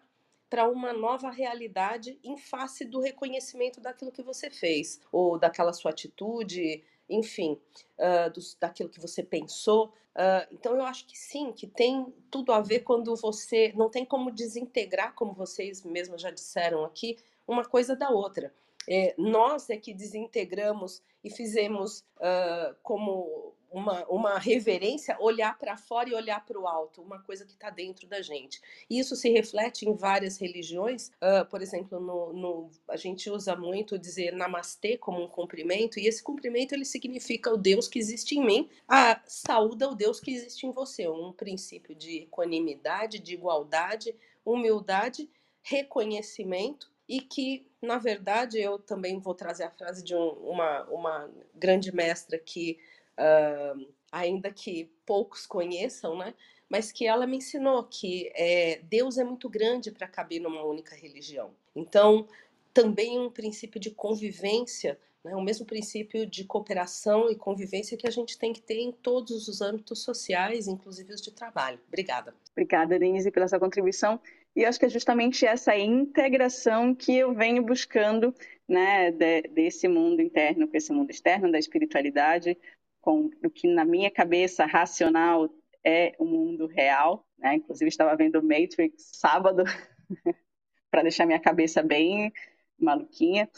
para uma nova realidade em face do reconhecimento daquilo que você fez, ou daquela sua atitude, enfim, uh, do, daquilo que você pensou. Uh, então eu acho que sim, que tem tudo a ver quando você não tem como desintegrar, como vocês mesmos já disseram aqui, uma coisa da outra. É, nós é que desintegramos e fizemos uh, como uma, uma reverência, olhar para fora e olhar para o alto, uma coisa que está dentro da gente. E isso se reflete em várias religiões, uh, por exemplo, no, no, a gente usa muito dizer namastê como um cumprimento, e esse cumprimento ele significa o Deus que existe em mim, a saúda o Deus que existe em você, um princípio de equanimidade, de igualdade, humildade, reconhecimento e que, na verdade, eu também vou trazer a frase de um, uma, uma grande mestra que uh, ainda que poucos conheçam, né? Mas que ela me ensinou que é, Deus é muito grande para caber numa única religião. Então, também um princípio de convivência, né? o mesmo princípio de cooperação e convivência que a gente tem que ter em todos os âmbitos sociais, inclusive os de trabalho. Obrigada. Obrigada, Denise, pela sua contribuição. E acho que é justamente essa integração que eu venho buscando né, de, desse mundo interno com esse mundo externo, da espiritualidade, com o que na minha cabeça racional é o mundo real, né? Inclusive estava vendo Matrix sábado [laughs] para deixar minha cabeça bem maluquinha,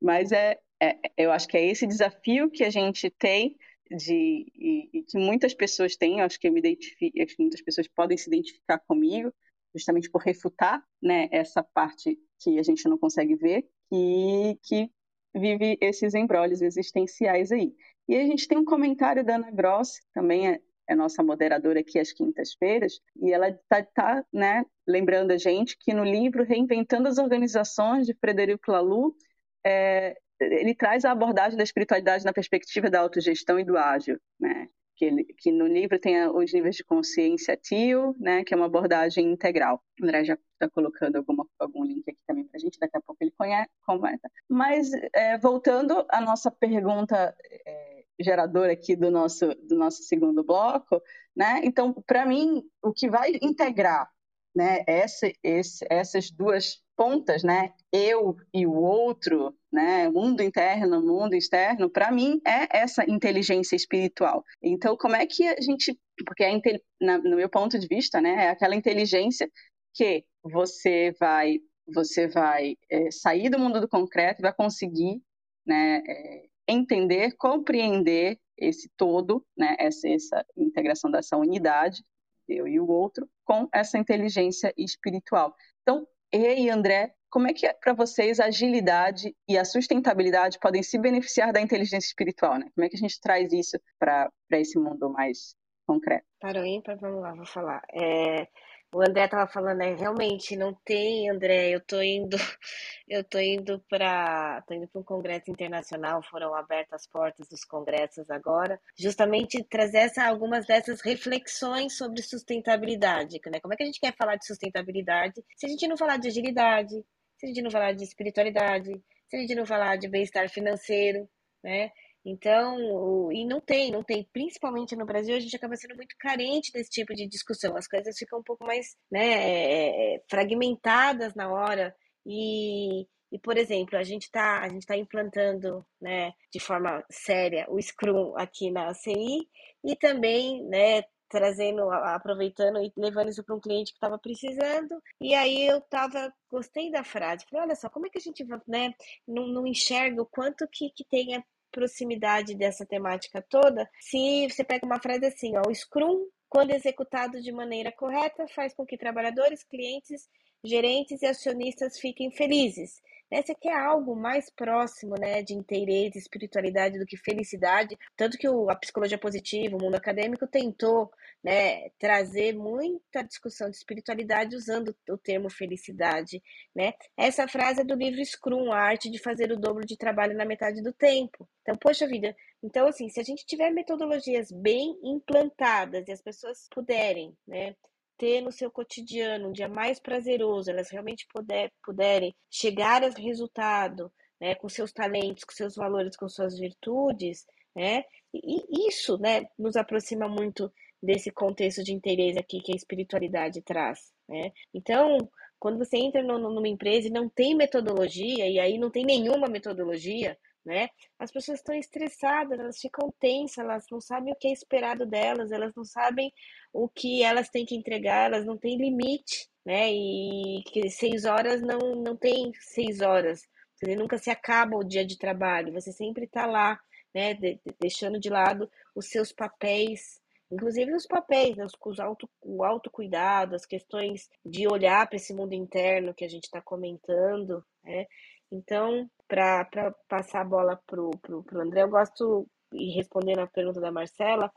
mas é, é, eu acho que é esse desafio que a gente tem de e, e que muitas pessoas têm, acho que eu me identifico, acho que muitas pessoas podem se identificar comigo, justamente por refutar, né, essa parte que a gente não consegue ver e que vive esses embrólios existenciais aí. E a gente tem um comentário da Ana Gross, também é, é nossa moderadora aqui às quintas-feiras, e ela está tá, né, lembrando a gente que no livro Reinventando as Organizações, de Frederico Laloux, é, ele traz a abordagem da espiritualidade na perspectiva da autogestão e do ágil, né? Que, ele, que no livro tem os níveis de consciência TIO, né? Que é uma abordagem integral. O André já está colocando alguma, algum link aqui também para a gente, daqui a pouco ele conhece, comenta. Mas, é, voltando à nossa pergunta é, geradora aqui do nosso, do nosso segundo bloco, né? Então, para mim, o que vai integrar né, essa, esse, essas duas pontas, né, eu e o outro, né, mundo interno, mundo externo, para mim é essa inteligência espiritual. Então, como é que a gente, porque é, no meu ponto de vista, né, é aquela inteligência que você vai, você vai é, sair do mundo do concreto e vai conseguir, né, é, entender, compreender esse todo, né, essa, essa integração dessa unidade eu e o outro, com essa inteligência espiritual. Então, e André, como é que é para vocês a agilidade e a sustentabilidade podem se beneficiar da inteligência espiritual? Né? Como é que a gente traz isso para esse mundo mais concreto? Para o ímpar, vamos lá, vou falar. É, o André estava falando, né? Realmente não tem, André. Eu tô indo, [laughs] eu tô indo para, tô indo para um congresso internacional. Foram abertas as portas dos congressos agora, justamente trazer essa, algumas dessas reflexões sobre sustentabilidade, né? Como é que a gente quer falar de sustentabilidade se a gente não falar de agilidade, se a gente não falar de espiritualidade, se a gente não falar de bem-estar financeiro, né? Então, e não tem, não tem, principalmente no Brasil, a gente acaba sendo muito carente desse tipo de discussão. As coisas ficam um pouco mais né, é, é, fragmentadas na hora. E, e, por exemplo, a gente está a gente tá implantando né, de forma séria o Scrum aqui na CI e também né, trazendo, aproveitando e levando isso para um cliente que estava precisando. E aí eu tava, gostei da frase. Falei, olha só, como é que a gente né, não, não enxerga o quanto que, que tem proximidade dessa temática toda, se você pega uma frase assim, ó, o Scrum, quando executado de maneira correta, faz com que trabalhadores, clientes, gerentes e acionistas fiquem felizes. Essa que é algo mais próximo, né, de inteireza, espiritualidade do que felicidade, tanto que o, a psicologia positiva, o mundo acadêmico tentou, né, trazer muita discussão de espiritualidade usando o termo felicidade, né? Essa frase é do livro Scrum, a arte de fazer o dobro de trabalho na metade do tempo. Então, poxa vida, então assim, se a gente tiver metodologias bem implantadas e as pessoas puderem, né, ter no seu cotidiano um dia mais prazeroso, elas realmente puder, puderem chegar a resultado, né, com seus talentos, com seus valores, com suas virtudes, né, e isso, né, nos aproxima muito desse contexto de interesse aqui que a espiritualidade traz, né. Então, quando você entra no, numa empresa e não tem metodologia, e aí não tem nenhuma metodologia, né? As pessoas estão estressadas, elas ficam tensas, elas não sabem o que é esperado delas, elas não sabem o que elas têm que entregar, elas não têm limite, né? E que seis horas não, não tem seis horas, você nunca se acaba o dia de trabalho, você sempre está lá, né? De, deixando de lado os seus papéis, inclusive os papéis, né? os, auto, o autocuidado, as questões de olhar para esse mundo interno que a gente está comentando, né? Então, para passar a bola pro, pro, pro André, eu gosto, e respondendo a pergunta da Marcela,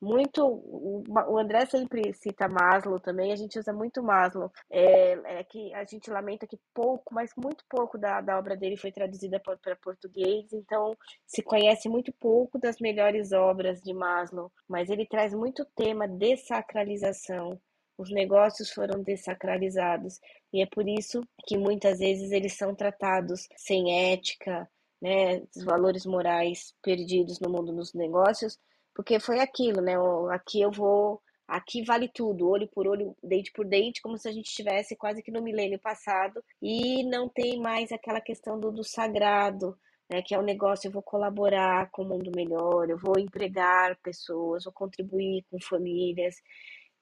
muito. O, o André sempre cita Maslow também, a gente usa muito Maslow. É, é que a gente lamenta que pouco, mas muito pouco da, da obra dele foi traduzida para português, então se conhece muito pouco das melhores obras de Maslow, mas ele traz muito tema de sacralização os negócios foram desacralizados e é por isso que muitas vezes eles são tratados sem ética, né, os valores morais perdidos no mundo dos negócios, porque foi aquilo, né? Aqui eu vou, aqui vale tudo, olho por olho, dente por dente, como se a gente estivesse quase que no milênio passado e não tem mais aquela questão do, do sagrado, né, que é o negócio, eu vou colaborar com o mundo melhor, eu vou empregar pessoas, vou contribuir com famílias.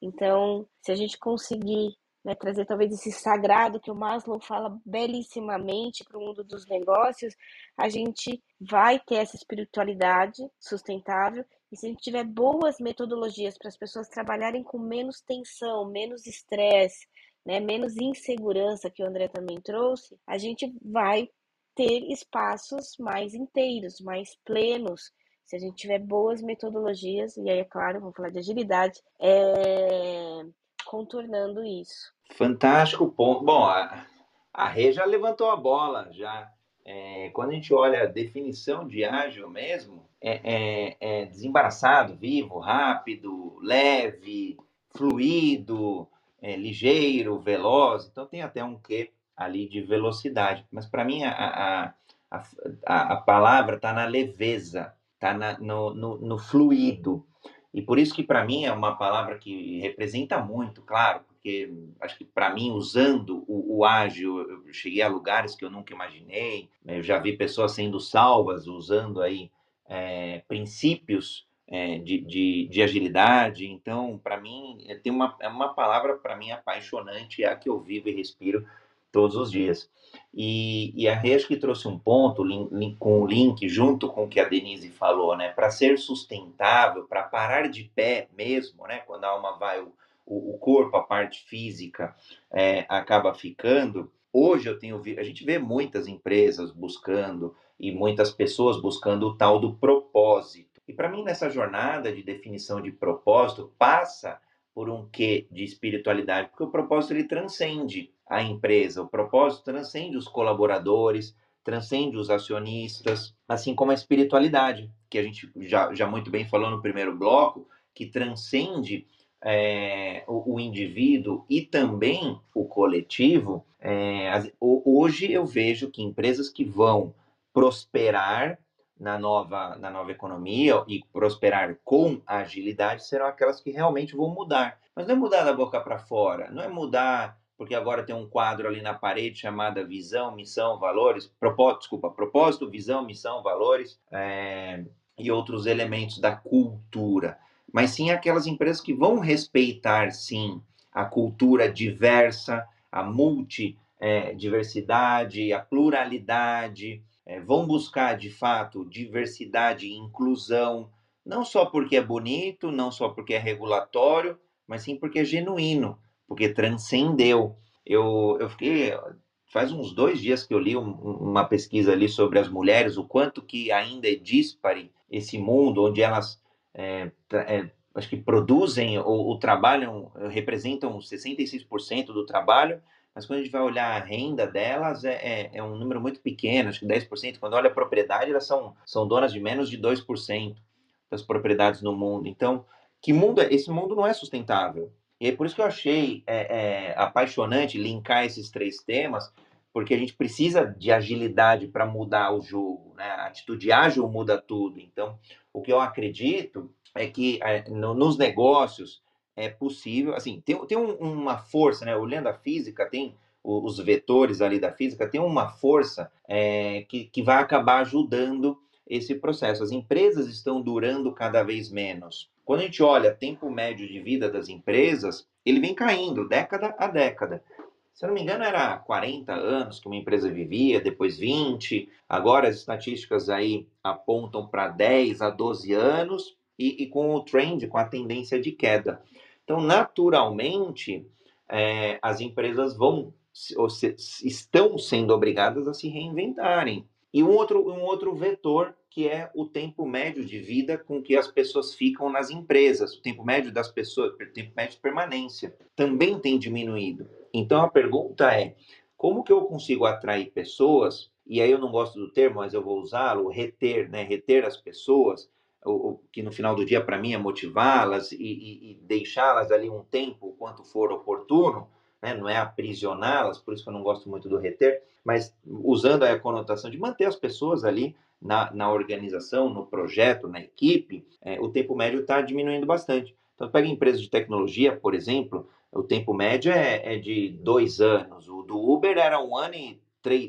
Então, se a gente conseguir né, trazer talvez esse sagrado que o Maslow fala belíssimamente para o mundo dos negócios, a gente vai ter essa espiritualidade sustentável. E se a gente tiver boas metodologias para as pessoas trabalharem com menos tensão, menos estresse, né, menos insegurança que o André também trouxe, a gente vai ter espaços mais inteiros, mais plenos, se a gente tiver boas metodologias, e aí, é claro, vamos falar de agilidade, é, contornando isso. Fantástico ponto. Bom, a, a Rê já levantou a bola, já. É, quando a gente olha a definição de ágil mesmo, é, é, é desembaraçado, vivo, rápido, leve, fluido, é, ligeiro, veloz. Então tem até um quê ali de velocidade. Mas para mim a, a, a, a palavra está na leveza, está no, no, no fluido. E por isso que para mim é uma palavra que representa muito, claro, porque acho que para mim, usando o, o, ágil, eu cheguei a lugares que eu nunca imaginei, né, eu já vi pessoas sendo salvas usando aí é, princípios é, de, de, de, agilidade, então para mim é, tem uma, é uma palavra para mim apaixonante, é a que eu vivo e respiro todos os dias. E, e a acho que trouxe um ponto link, link, com o link junto com o que a Denise falou, né? Para ser sustentável, para parar de pé mesmo, né? Quando a alma vai, o, o corpo, a parte física é, acaba ficando. Hoje eu tenho a gente vê muitas empresas buscando e muitas pessoas buscando o tal do propósito. E para mim nessa jornada de definição de propósito passa por um quê de espiritualidade, porque o propósito ele transcende a empresa, o propósito transcende os colaboradores, transcende os acionistas, assim como a espiritualidade, que a gente já, já muito bem falou no primeiro bloco, que transcende é, o, o, indivíduo e também o coletivo. É, hoje eu vejo que empresas que vão prosperar na nova, na nova economia e prosperar com agilidade serão aquelas que realmente vão mudar. Mas não é mudar da boca para fora, não é mudar porque agora tem um quadro ali na parede chamada Visão, Missão, Valores, propósito, desculpa, propósito, visão, missão, valores é, e outros elementos da cultura. Mas sim aquelas empresas que vão respeitar, sim, a cultura diversa, a multidiversidade, é, a pluralidade, é, vão buscar de fato diversidade e inclusão, não só porque é bonito, não só porque é regulatório, mas sim porque é genuíno, porque transcendeu. Eu, eu fiquei faz uns dois dias que eu li um, uma pesquisa ali sobre as mulheres, o quanto que ainda é dispare esse mundo onde elas é, é, acho que produzem ou, ou trabalham, representam 66% do trabalho, mas quando a gente vai olhar a renda delas, é, é, é, um número muito pequeno, acho que 10%. Quando olha a propriedade, elas são, são donas de menos de 2% das propriedades no mundo. Então, que mundo é? Esse mundo não é sustentável. E é por isso que eu achei é, é, apaixonante linkar esses três temas, porque a gente precisa de agilidade para mudar o jogo. Né? A atitude ágil muda tudo. Então, o que eu acredito é que é, no, nos negócios é possível, assim, tem, tem um, uma força, né? Olhando a física, tem os vetores ali da física, tem uma força é, que, que vai acabar ajudando esse processo. As empresas estão durando cada vez menos. Quando a gente olha tempo médio de vida das empresas, ele vem caindo década a década. Se eu não me engano, era 40 anos que uma empresa vivia, depois 20. Agora as estatísticas aí apontam para 10 a 12 anos e, e com o trend, com a tendência de queda. Então, naturalmente, é, as empresas vão se, estão sendo obrigadas a se reinventarem. E um outro, um outro vetor que é o tempo médio de vida com que as pessoas ficam nas empresas, o tempo médio das pessoas, o tempo médio de permanência, também tem diminuído. Então a pergunta é: como que eu consigo atrair pessoas? E aí eu não gosto do termo, mas eu vou usá-lo, reter, né? Reter as pessoas o, que no final do dia para mim é motivá-las e, e, e deixá-las ali um tempo, o quanto for oportuno, né? não é aprisioná-las, por isso que eu não gosto muito do reter, mas usando a conotação de manter as pessoas ali na, na organização, no projeto, na equipe, é, o tempo médio está diminuindo bastante. Então, pega empresas de tecnologia, por exemplo, o tempo médio é, é, de dois anos. O do Uber era um ano e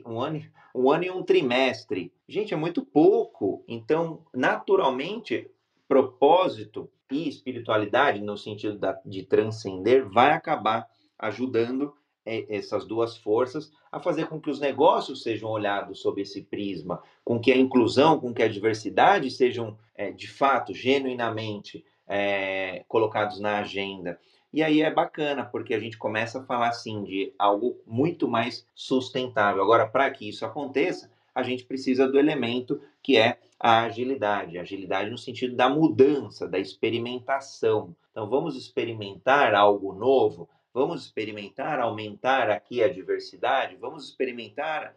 um ano, um ano e um trimestre. Gente, é muito pouco. Então, naturalmente, propósito e espiritualidade, no sentido da, de transcender, vai acabar ajudando é, essas duas forças a fazer com que os negócios sejam olhados sob esse prisma, com que a inclusão, com que a diversidade sejam, é, de fato, genuinamente é, colocados na agenda. E aí é bacana, porque a gente começa a falar assim de algo muito mais sustentável. Agora, para que isso aconteça, a gente precisa do elemento que é a agilidade. agilidade no sentido da mudança, da experimentação. Então, vamos experimentar algo novo, vamos experimentar aumentar aqui a diversidade, vamos experimentar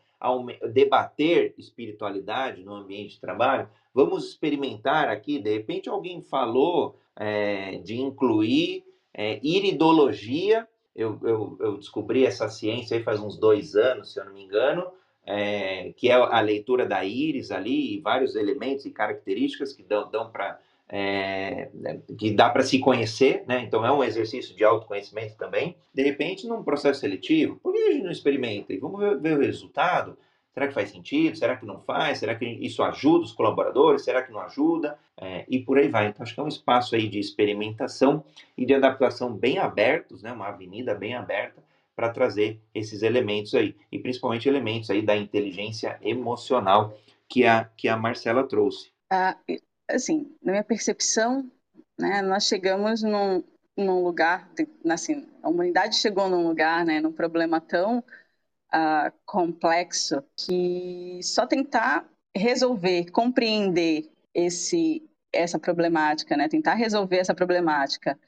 debater espiritualidade no ambiente de trabalho, vamos experimentar aqui, de repente alguém falou é, de incluir é, iridologia. Eu, eu, eu, descobri essa ciência aí faz uns dois anos, se eu não me engano, é, que é a leitura da íris ali, e vários elementos e características que dão, dão para é, que dá para se conhecer, né? Então é um exercício de autoconhecimento também. De repente, num processo seletivo, por que a gente não experimenta? E vamos ver, ver o resultado. Será que faz sentido? Será que não faz? Será que isso ajuda os colaboradores? Será que não ajuda? É, e por aí vai. Então, acho que é um espaço aí de experimentação e de adaptação bem abertos, né? uma avenida bem aberta para trazer esses elementos aí. E principalmente elementos aí da inteligência emocional que a, que a Marcela trouxe. Ah, assim, na minha percepção, né, nós chegamos num, num lugar, assim, a humanidade chegou num lugar, né, num problema tão uh, complexo que só tentar resolver, compreender esse essa problemática, né? Tentar resolver essa problemática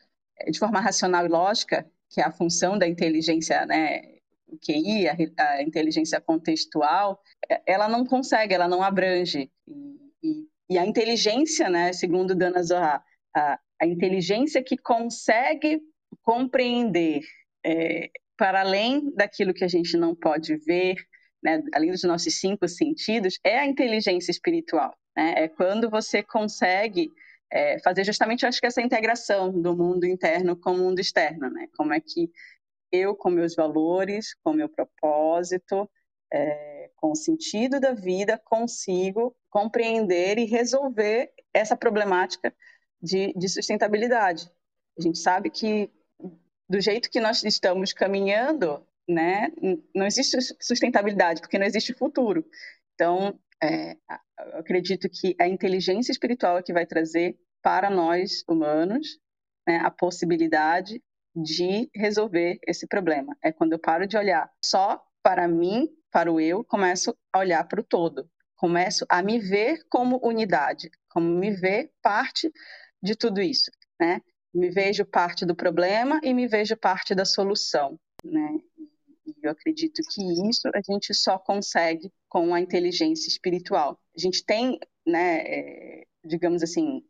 de forma racional e lógica, que é a função da inteligência, né? O QI, a, a inteligência contextual, eh, ela não consegue, ela não abrange. E, e, e a inteligência, né? Segundo Dana Zohar, a, a inteligência que consegue compreender é, para além daquilo que a gente não pode ver, né, além dos nossos cinco sentidos, é a inteligência espiritual. Né? É quando você consegue é, fazer justamente, acho que essa integração do mundo interno com o mundo externo, né? Como é que eu, com meus valores, com meu propósito, é, com o sentido da vida, consigo compreender e resolver essa problemática de, de sustentabilidade. A gente sabe que do jeito que nós estamos caminhando, né, não existe sustentabilidade, porque não existe futuro. Então, é, acredito que a inteligência espiritual é que vai trazer para nós humanos né, a possibilidade de resolver esse problema. É quando eu paro de olhar só para mim, para o eu, começo a olhar para o todo. Começo a me ver como unidade, como me ver parte de tudo isso, né? Me vejo parte do problema e me vejo parte da solução, né? E eu acredito que isso a gente só consegue com a inteligência espiritual. A gente tem, né, é, digamos assim,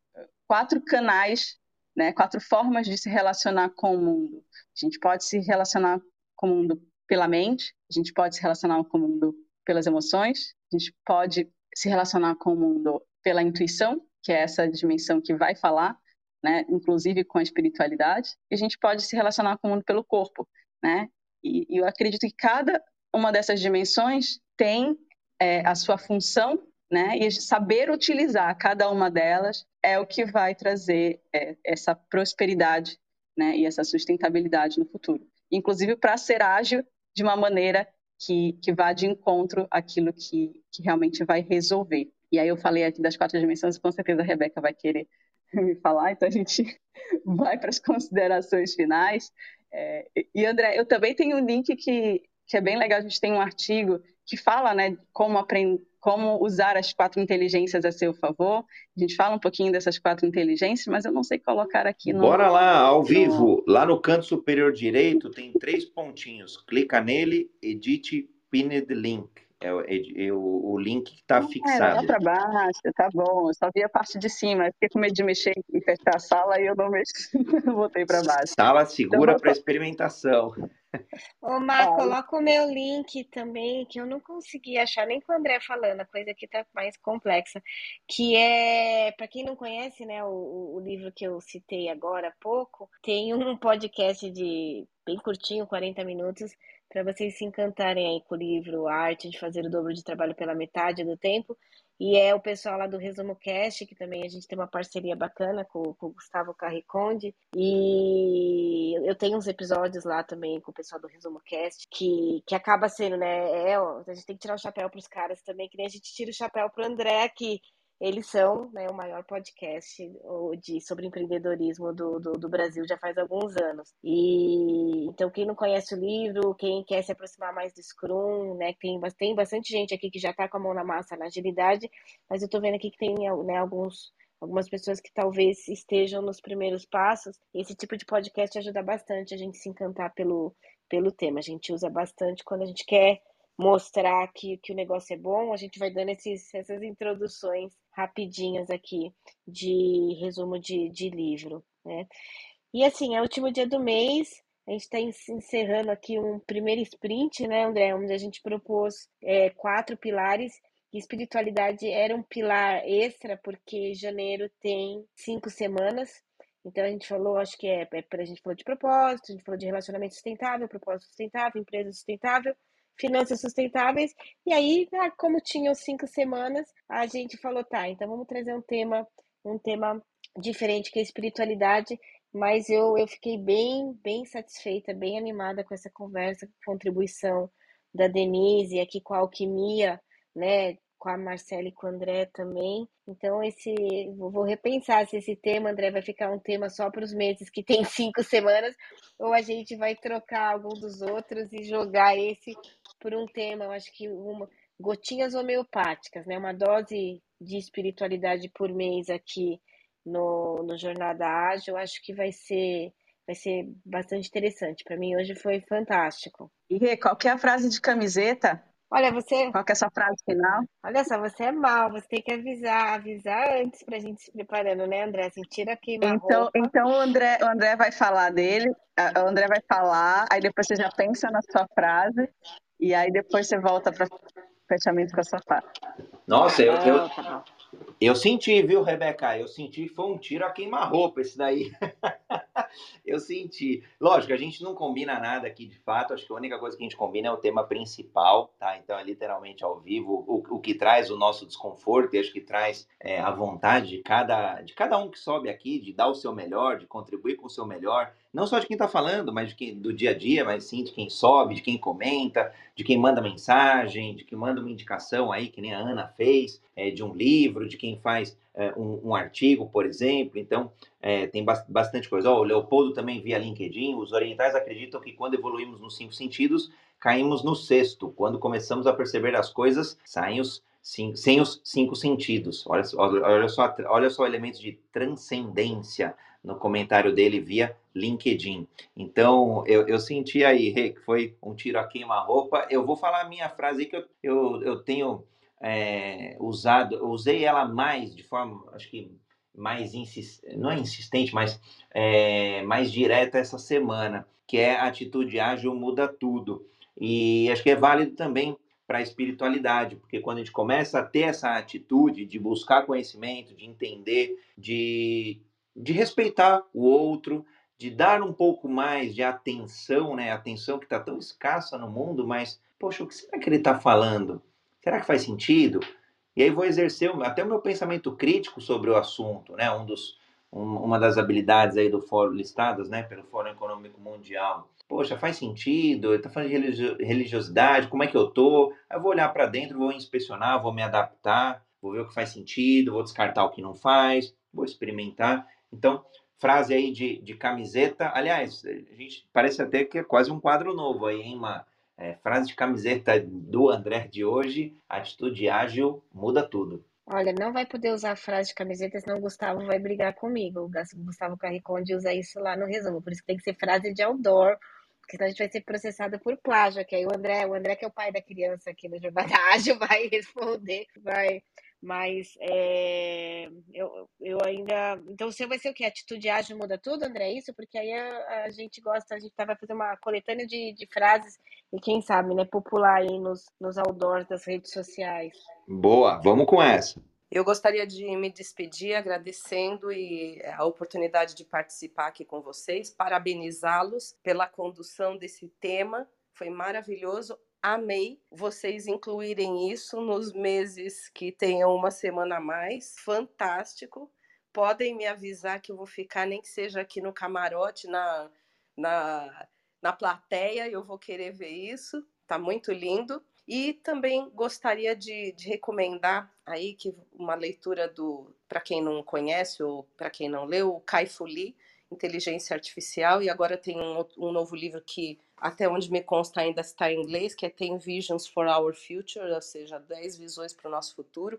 quatro canais, né, quatro formas de se relacionar com o mundo. A gente pode se relacionar com o mundo pela mente, a gente pode se relacionar com o mundo pelas emoções, a gente pode se relacionar com o mundo pela intuição, que é essa dimensão que vai falar, né, inclusive com a espiritualidade, e a gente pode se relacionar com o mundo pelo corpo, né? E, e eu acredito que cada uma dessas dimensões tem é, a sua função, né? E saber utilizar cada uma delas é o que vai trazer é, essa prosperidade, né? E essa sustentabilidade no futuro, inclusive para ser ágil de uma maneira que, que vá de encontro àquilo que, que realmente vai resolver. E aí eu falei aqui das quatro dimensões, com certeza a Rebeca vai querer me falar, então a gente [laughs] vai para as considerações finais. É, e André, eu também tenho um link que, que é bem legal, a gente tem um artigo que fala né, como, aprend... como usar as quatro inteligências a seu favor. A gente fala um pouquinho dessas quatro inteligências, mas eu não sei colocar aqui no. Bora lá, ao vivo. Lá no canto superior direito tem três pontinhos. Clica nele, edite pinned link. É, é, é o, o, link que está fixado. É, para baixo, tá bom. Eu só vi a parte de cima. Fiquei com medo de mexer e fechar a sala e eu não mexi. [laughs] Voltei para baixo. Sala segura então, para experimentação. Ô, Mar, coloca o meu link também, que eu não consegui achar nem com o André falando, a coisa aqui tá mais complexa, que é, para quem não conhece, né, o, o livro que eu citei agora há pouco, tem um podcast de bem curtinho, 40 minutos, para vocês se encantarem aí com o livro A Arte de Fazer o Dobro de Trabalho pela Metade do Tempo. E é o pessoal lá do Resumo Cast, que também a gente tem uma parceria bacana com, com o Gustavo Carriconde. E eu tenho uns episódios lá também com o pessoal do Resumo Cast, que, que acaba sendo, né? É, a gente tem que tirar o chapéu para os caras também, que nem a gente tira o chapéu para o André, que eles são né, o maior podcast de, sobre empreendedorismo do, do, do, Brasil já faz alguns anos. E então, quem não conhece o livro, quem quer se aproximar mais do Scrum, né? Tem, tem bastante gente aqui que já está com a mão na massa na agilidade, mas eu estou vendo aqui que tem né, alguns algumas pessoas que talvez estejam nos primeiros passos. Esse tipo de podcast ajuda bastante a gente se encantar pelo, pelo tema. A gente usa bastante quando a gente quer mostrar que, que o negócio é bom, a gente vai dando esses, essas introduções rapidinhas aqui de resumo de, de livro, né? E assim, é o último dia do mês, a gente está encerrando aqui um primeiro sprint, né, André, onde a gente propôs é, quatro pilares e espiritualidade era um pilar extra, porque janeiro tem cinco semanas. Então a gente falou, acho que é, é a gente falou de propósito, a gente falou de relacionamento sustentável, propósito sustentável, empresa sustentável finanças sustentáveis. E aí, ah, como tinham cinco semanas, a gente falou, tá, então vamos trazer um tema, um tema diferente que é espiritualidade. Mas eu, eu fiquei bem, bem satisfeita, bem animada com essa conversa, com a contribuição da Denise aqui com a alquimia, né? com a Marcela e com o André também. Então, esse vou repensar se esse tema, André, vai ficar um tema só para os meses que tem [laughs] cinco semanas, ou a gente vai trocar algum dos outros e jogar esse por um tema. Eu acho que uma gotinhas homeopáticas, né? Uma dose de espiritualidade por mês aqui no, no Jornada Ágil, eu acho que vai ser vai ser bastante interessante. Para mim hoje foi fantástico. E qual que é a frase de camiseta Olha, você. Qual que é essa frase final? Olha só, você é mal, você tem que avisar, avisar antes pra gente se preparando, né, André? Assim, tira queima então, roupa. Então o André, o André vai falar dele, o André vai falar, aí depois você já pensa na sua frase, e aí depois você volta para fechamento com a sua frase. Nossa, eu, eu, ah, tá eu senti, viu, Rebeca? Eu senti que foi um tiro a queima-roupa esse daí. [laughs] eu senti. Lógico, a gente não combina nada aqui de fato. Acho que a única coisa que a gente combina é o tema principal, tá? Então é literalmente ao vivo o, o que traz o nosso desconforto e acho que traz é, a vontade de cada, de cada um que sobe aqui, de dar o seu melhor, de contribuir com o seu melhor. Não só de quem está falando, mas de quem, do dia a dia, mas sim de quem sobe, de quem comenta, de quem manda mensagem, de quem manda uma indicação aí, que nem a Ana fez, é, de um livro, de quem faz é, um, um, artigo, por exemplo. Então, é, tem bastante coisa. Oh, o Leopoldo também via LinkedIn. Os orientais acreditam que quando evoluímos nos cinco sentidos, caímos no sexto. Quando começamos a perceber as coisas, saem os cinco, sem os cinco sentidos. Olha, olha, só, olha só elementos de transcendência no comentário dele via LinkedIn. Então, eu, eu senti aí, que foi um tiro a queima-roupa. Eu vou falar a minha frase que eu, eu, eu tenho é, usado, eu usei ela mais, de forma, acho que mais insistente, não é insistente, mas é, mais direta essa semana, que é a atitude ágil muda tudo. E acho que é válido também para a espiritualidade, porque quando a gente começa a ter essa atitude de buscar conhecimento, de entender, de, de respeitar o outro, de dar um pouco mais de atenção, né? Atenção que está tão escassa no mundo, mas, poxa, o que será que ele está falando? Será que faz sentido? E aí vou exercer até o meu pensamento crítico sobre o assunto, né? Um dos, um, uma das habilidades aí do fórum listadas, né? Pelo Fórum Econômico Mundial. Poxa, faz sentido? Ele está falando de religiosidade, como é que eu tô? Eu vou olhar para dentro, vou inspecionar, vou me adaptar, vou ver o que faz sentido, vou descartar o que não faz, vou experimentar. Então, frase aí de, de camiseta. Aliás, a gente parece até que é quase um quadro novo aí, hein, Uma É, frase de camiseta do André de hoje: atitude ágil muda tudo. Olha, não vai poder usar a frase de camiseta, senão o Gustavo vai brigar comigo. O Gustavo Carriconde usa isso lá no resumo. Por isso que tem que ser frase de outdoor, porque senão a gente vai ser processado por plágio. Que aí o André, o André que é o pai da criança aqui [laughs] no Jornada Ágil, vai responder, vai Mas é, eu, eu ainda. Então, você vai ser o quê? Atitude ágil muda tudo, André? É isso? Porque aí a, a gente gosta, a gente tá, vai fazer uma coletânea de, de frases e quem sabe, né, popular aí nos, nos outdoors das redes sociais. Boa, vamos com essa. Eu gostaria de me despedir agradecendo e a oportunidade de participar aqui com vocês, parabenizá-los pela condução desse tema. Foi maravilhoso amei vocês incluírem isso nos meses que tenham uma semana a mais. Fantástico. Podem me avisar que eu vou ficar, nem que seja aqui no camarote, na, na, na plateia, eu vou querer ver isso. Tá muito lindo. E também gostaria de, de recomendar aí que uma leitura do, para quem não conhece ou para quem não leu, o Kai Fu Lee, Inteligência Artificial, e agora tem um, um novo livro que até onde me consta ainda está em inglês, que é Ten Visions for Our Future, ou seja, 10 visões para o nosso futuro.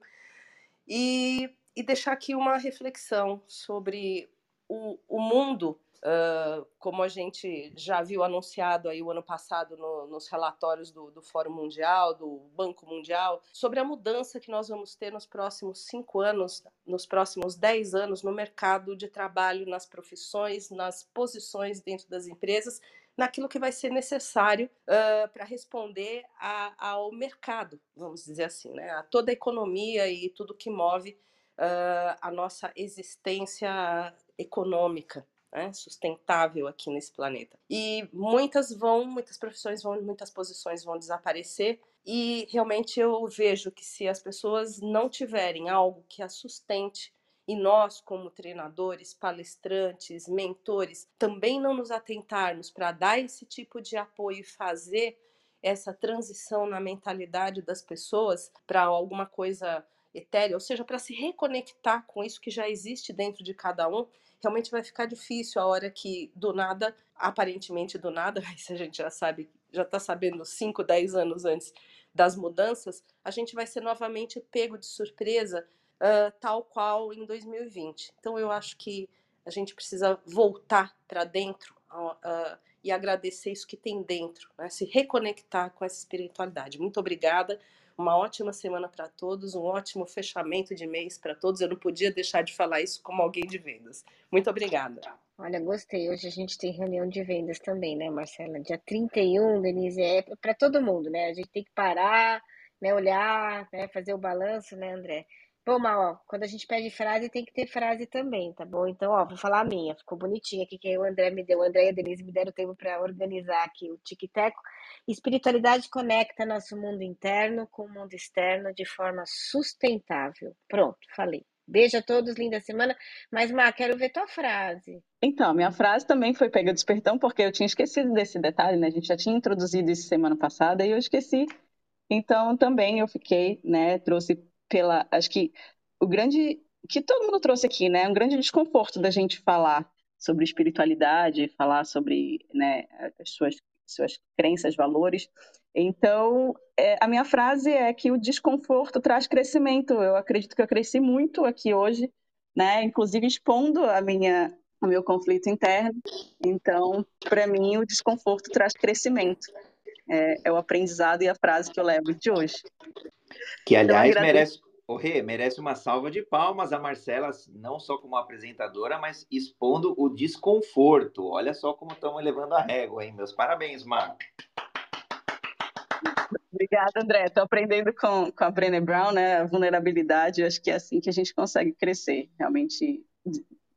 E, e deixar aqui uma reflexão sobre o, o mundo, uh, como a gente já viu anunciado aí o ano passado no, nos relatórios do, do Fórum Mundial, do Banco Mundial, sobre a mudança que nós vamos ter nos próximos cinco anos, nos próximos dez anos no mercado de trabalho, nas profissões, nas posições dentro das empresas, naquilo que vai ser necessário uh, para responder a, ao mercado, vamos dizer assim, né? a toda a economia e tudo que move uh, a nossa existência econômica. Né, sustentável aqui nesse planeta. E muitas vão, muitas profissões vão, muitas posições vão desaparecer. E realmente eu vejo que se as pessoas não tiverem algo que as sustente e nós, como treinadores, palestrantes, mentores, também não nos atentarmos para dar esse tipo de apoio e fazer essa transição na mentalidade das pessoas para alguma coisa etérea, ou seja, para se reconectar com isso que já existe dentro de cada um, realmente vai ficar difícil a hora que do nada, aparentemente do nada, [laughs] mas a gente já sabe, já está sabendo 5, 10 anos antes das mudanças, a gente vai ser novamente pego de surpresa uh, tal qual em 2020. Então, eu acho que a gente precisa voltar para dentro uh, e agradecer isso que tem dentro, né? se reconectar com essa espiritualidade. Muito obrigada. Uma ótima semana para todos, um ótimo fechamento de mês para todos. Eu não podia deixar de falar isso como alguém de vendas. Muito obrigada. Olha, gostei. Hoje a gente tem reunião de vendas também, né, Marcela? Dia 31, Denise, é para todo mundo, né? A gente tem que parar, né, olhar, né, fazer o balanço, né, André? Bom, Mal, ó, quando a gente pede frase, tem que ter frase também, tá bom? Então, ó, vou falar a minha, ficou bonitinha aqui, que o André me deu, o André e a Denise me deram tempo para organizar aqui o tic-teco. Espiritualidade conecta nosso mundo interno com o mundo externo de forma sustentável. Pronto, falei. Beijo a todos, linda semana. Mas, Má, quero ver tua frase. Então, minha frase também foi pega de espertão, porque eu tinha esquecido desse detalhe, né? A gente já tinha introduzido isso semana passada e eu esqueci. Então, também eu fiquei, né? Trouxe pela. Acho que o grande. que todo mundo trouxe aqui, né? Um grande desconforto da gente falar sobre espiritualidade, falar sobre né, as suas, suas crenças, valores. Então, é, a minha frase é que o desconforto traz crescimento. Eu acredito que eu cresci muito aqui hoje, né? Inclusive expondo a minha, o meu conflito interno. Então, para mim, o desconforto traz crescimento. É, é, o aprendizado e a frase que eu levo de hoje. Que, então, aliás, então, merece, o Rê, merece uma salva de palmas a Marcela, não só como apresentadora, mas expondo o desconforto. Olha só como estamos elevando a régua, hein? Meus parabéns, Marco. Obrigada, André. Estou aprendendo com, com a Brené Brown, né? A vulnerabilidade. Acho que é assim que a gente consegue crescer, realmente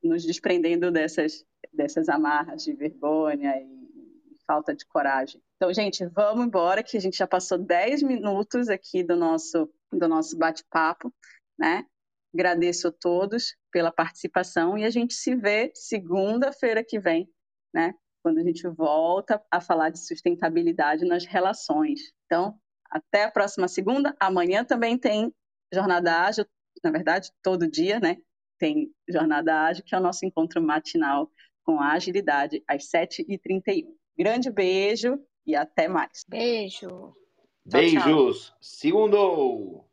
nos desprendendo dessas, dessas amarras de vergonha e falta de coragem. Então, gente, vamos embora, que a gente já passou 10 minutos aqui do nosso, do nosso bate-papo, né? Agradeço a todos pela participação e a gente se vê segunda-feira que vem, né? Quando a gente volta a falar de sustentabilidade nas relações. Então, até a próxima segunda. Amanhã também tem Jornada Ágil, na verdade, todo dia, né? Tem Jornada Ágil, que é o nosso encontro matinal com a agilidade, às 7h31. Grande beijo e até mais. Beijo. Beijos. Tchau, tchau. Segundo.